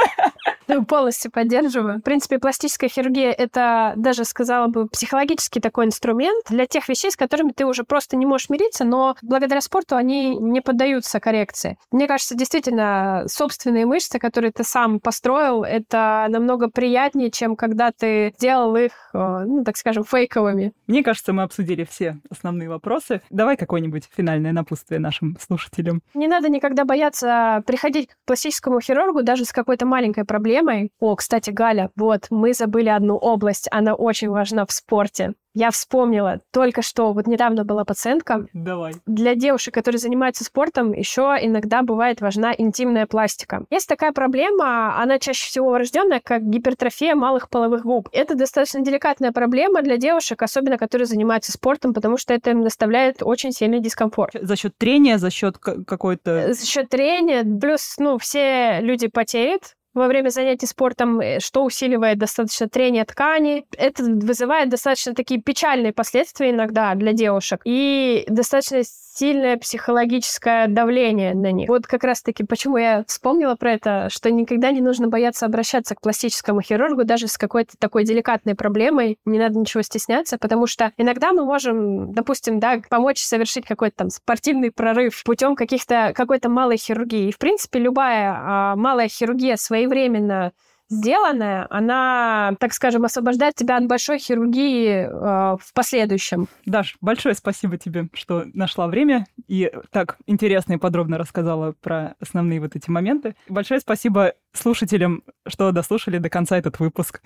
Полностью поддерживаю. В принципе, пластическая хирургия — это даже, сказала бы, психологический такой инструмент для тех вещей, с которыми ты уже просто не можешь мириться, но благодаря спорту они не поддаются коррекции. Мне кажется, действительно, собственные мышцы, которые ты сам построил, это намного приятнее, чем когда ты делал их, э, ну, так скажем, фейковыми. Мне кажется, мы обсудили все основные вопросы. Давай какое-нибудь финальное напутствие нашим слушателям. Не надо никогда бояться приходить к пластическому хирургу даже с какой-то маленькой проблемой, проблемой. О, кстати, Галя, вот мы забыли одну область, она очень важна в спорте. Я вспомнила, только что, вот недавно была пациентка. Давай. Для девушек, которые занимаются спортом, еще иногда бывает важна интимная пластика. Есть такая проблема, она чаще всего врожденная, как гипертрофия малых половых губ. Это достаточно деликатная проблема для девушек, особенно которые занимаются спортом, потому что это им доставляет очень сильный дискомфорт. За счет трения, за счет какой-то... За счет трения, плюс, ну, все люди потеют, во время занятий спортом, э, что усиливает достаточно трение ткани. Это вызывает достаточно такие печальные последствия иногда для девушек и достаточно сильное психологическое давление на них. Вот как раз-таки почему я вспомнила про это, что никогда не нужно бояться обращаться к пластическому хирургу даже с какой-то такой деликатной проблемой. Не надо ничего стесняться, потому что иногда мы можем, допустим, да, помочь совершить какой-то там спортивный прорыв путем каких-то какой-то малой хирургии. И, в принципе, любая а, малая хирургия своевременно сделанная, она, так скажем, освобождает тебя от большой хирургии э, в последующем. Даш, большое спасибо тебе, что нашла время и так интересно и подробно рассказала про основные вот эти моменты. Большое спасибо слушателям, что дослушали до конца этот выпуск.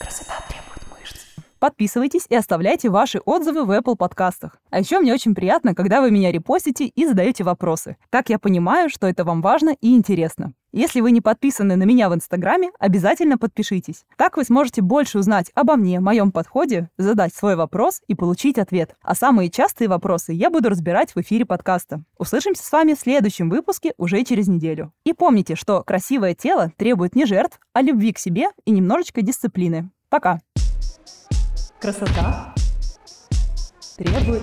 Красота Подписывайтесь и оставляйте ваши отзывы в Apple подкастах. А еще мне очень приятно, когда вы меня репостите и задаете вопросы. Так я понимаю, что это вам важно и интересно. Если вы не подписаны на меня в Инстаграме, обязательно подпишитесь. Так вы сможете больше узнать обо мне, моем подходе, задать свой вопрос и получить ответ. А самые частые вопросы я буду разбирать в эфире подкаста. Услышимся с вами в следующем выпуске уже через неделю. И помните, что красивое тело требует не жертв, а любви к себе и немножечко дисциплины. Пока! Красота требует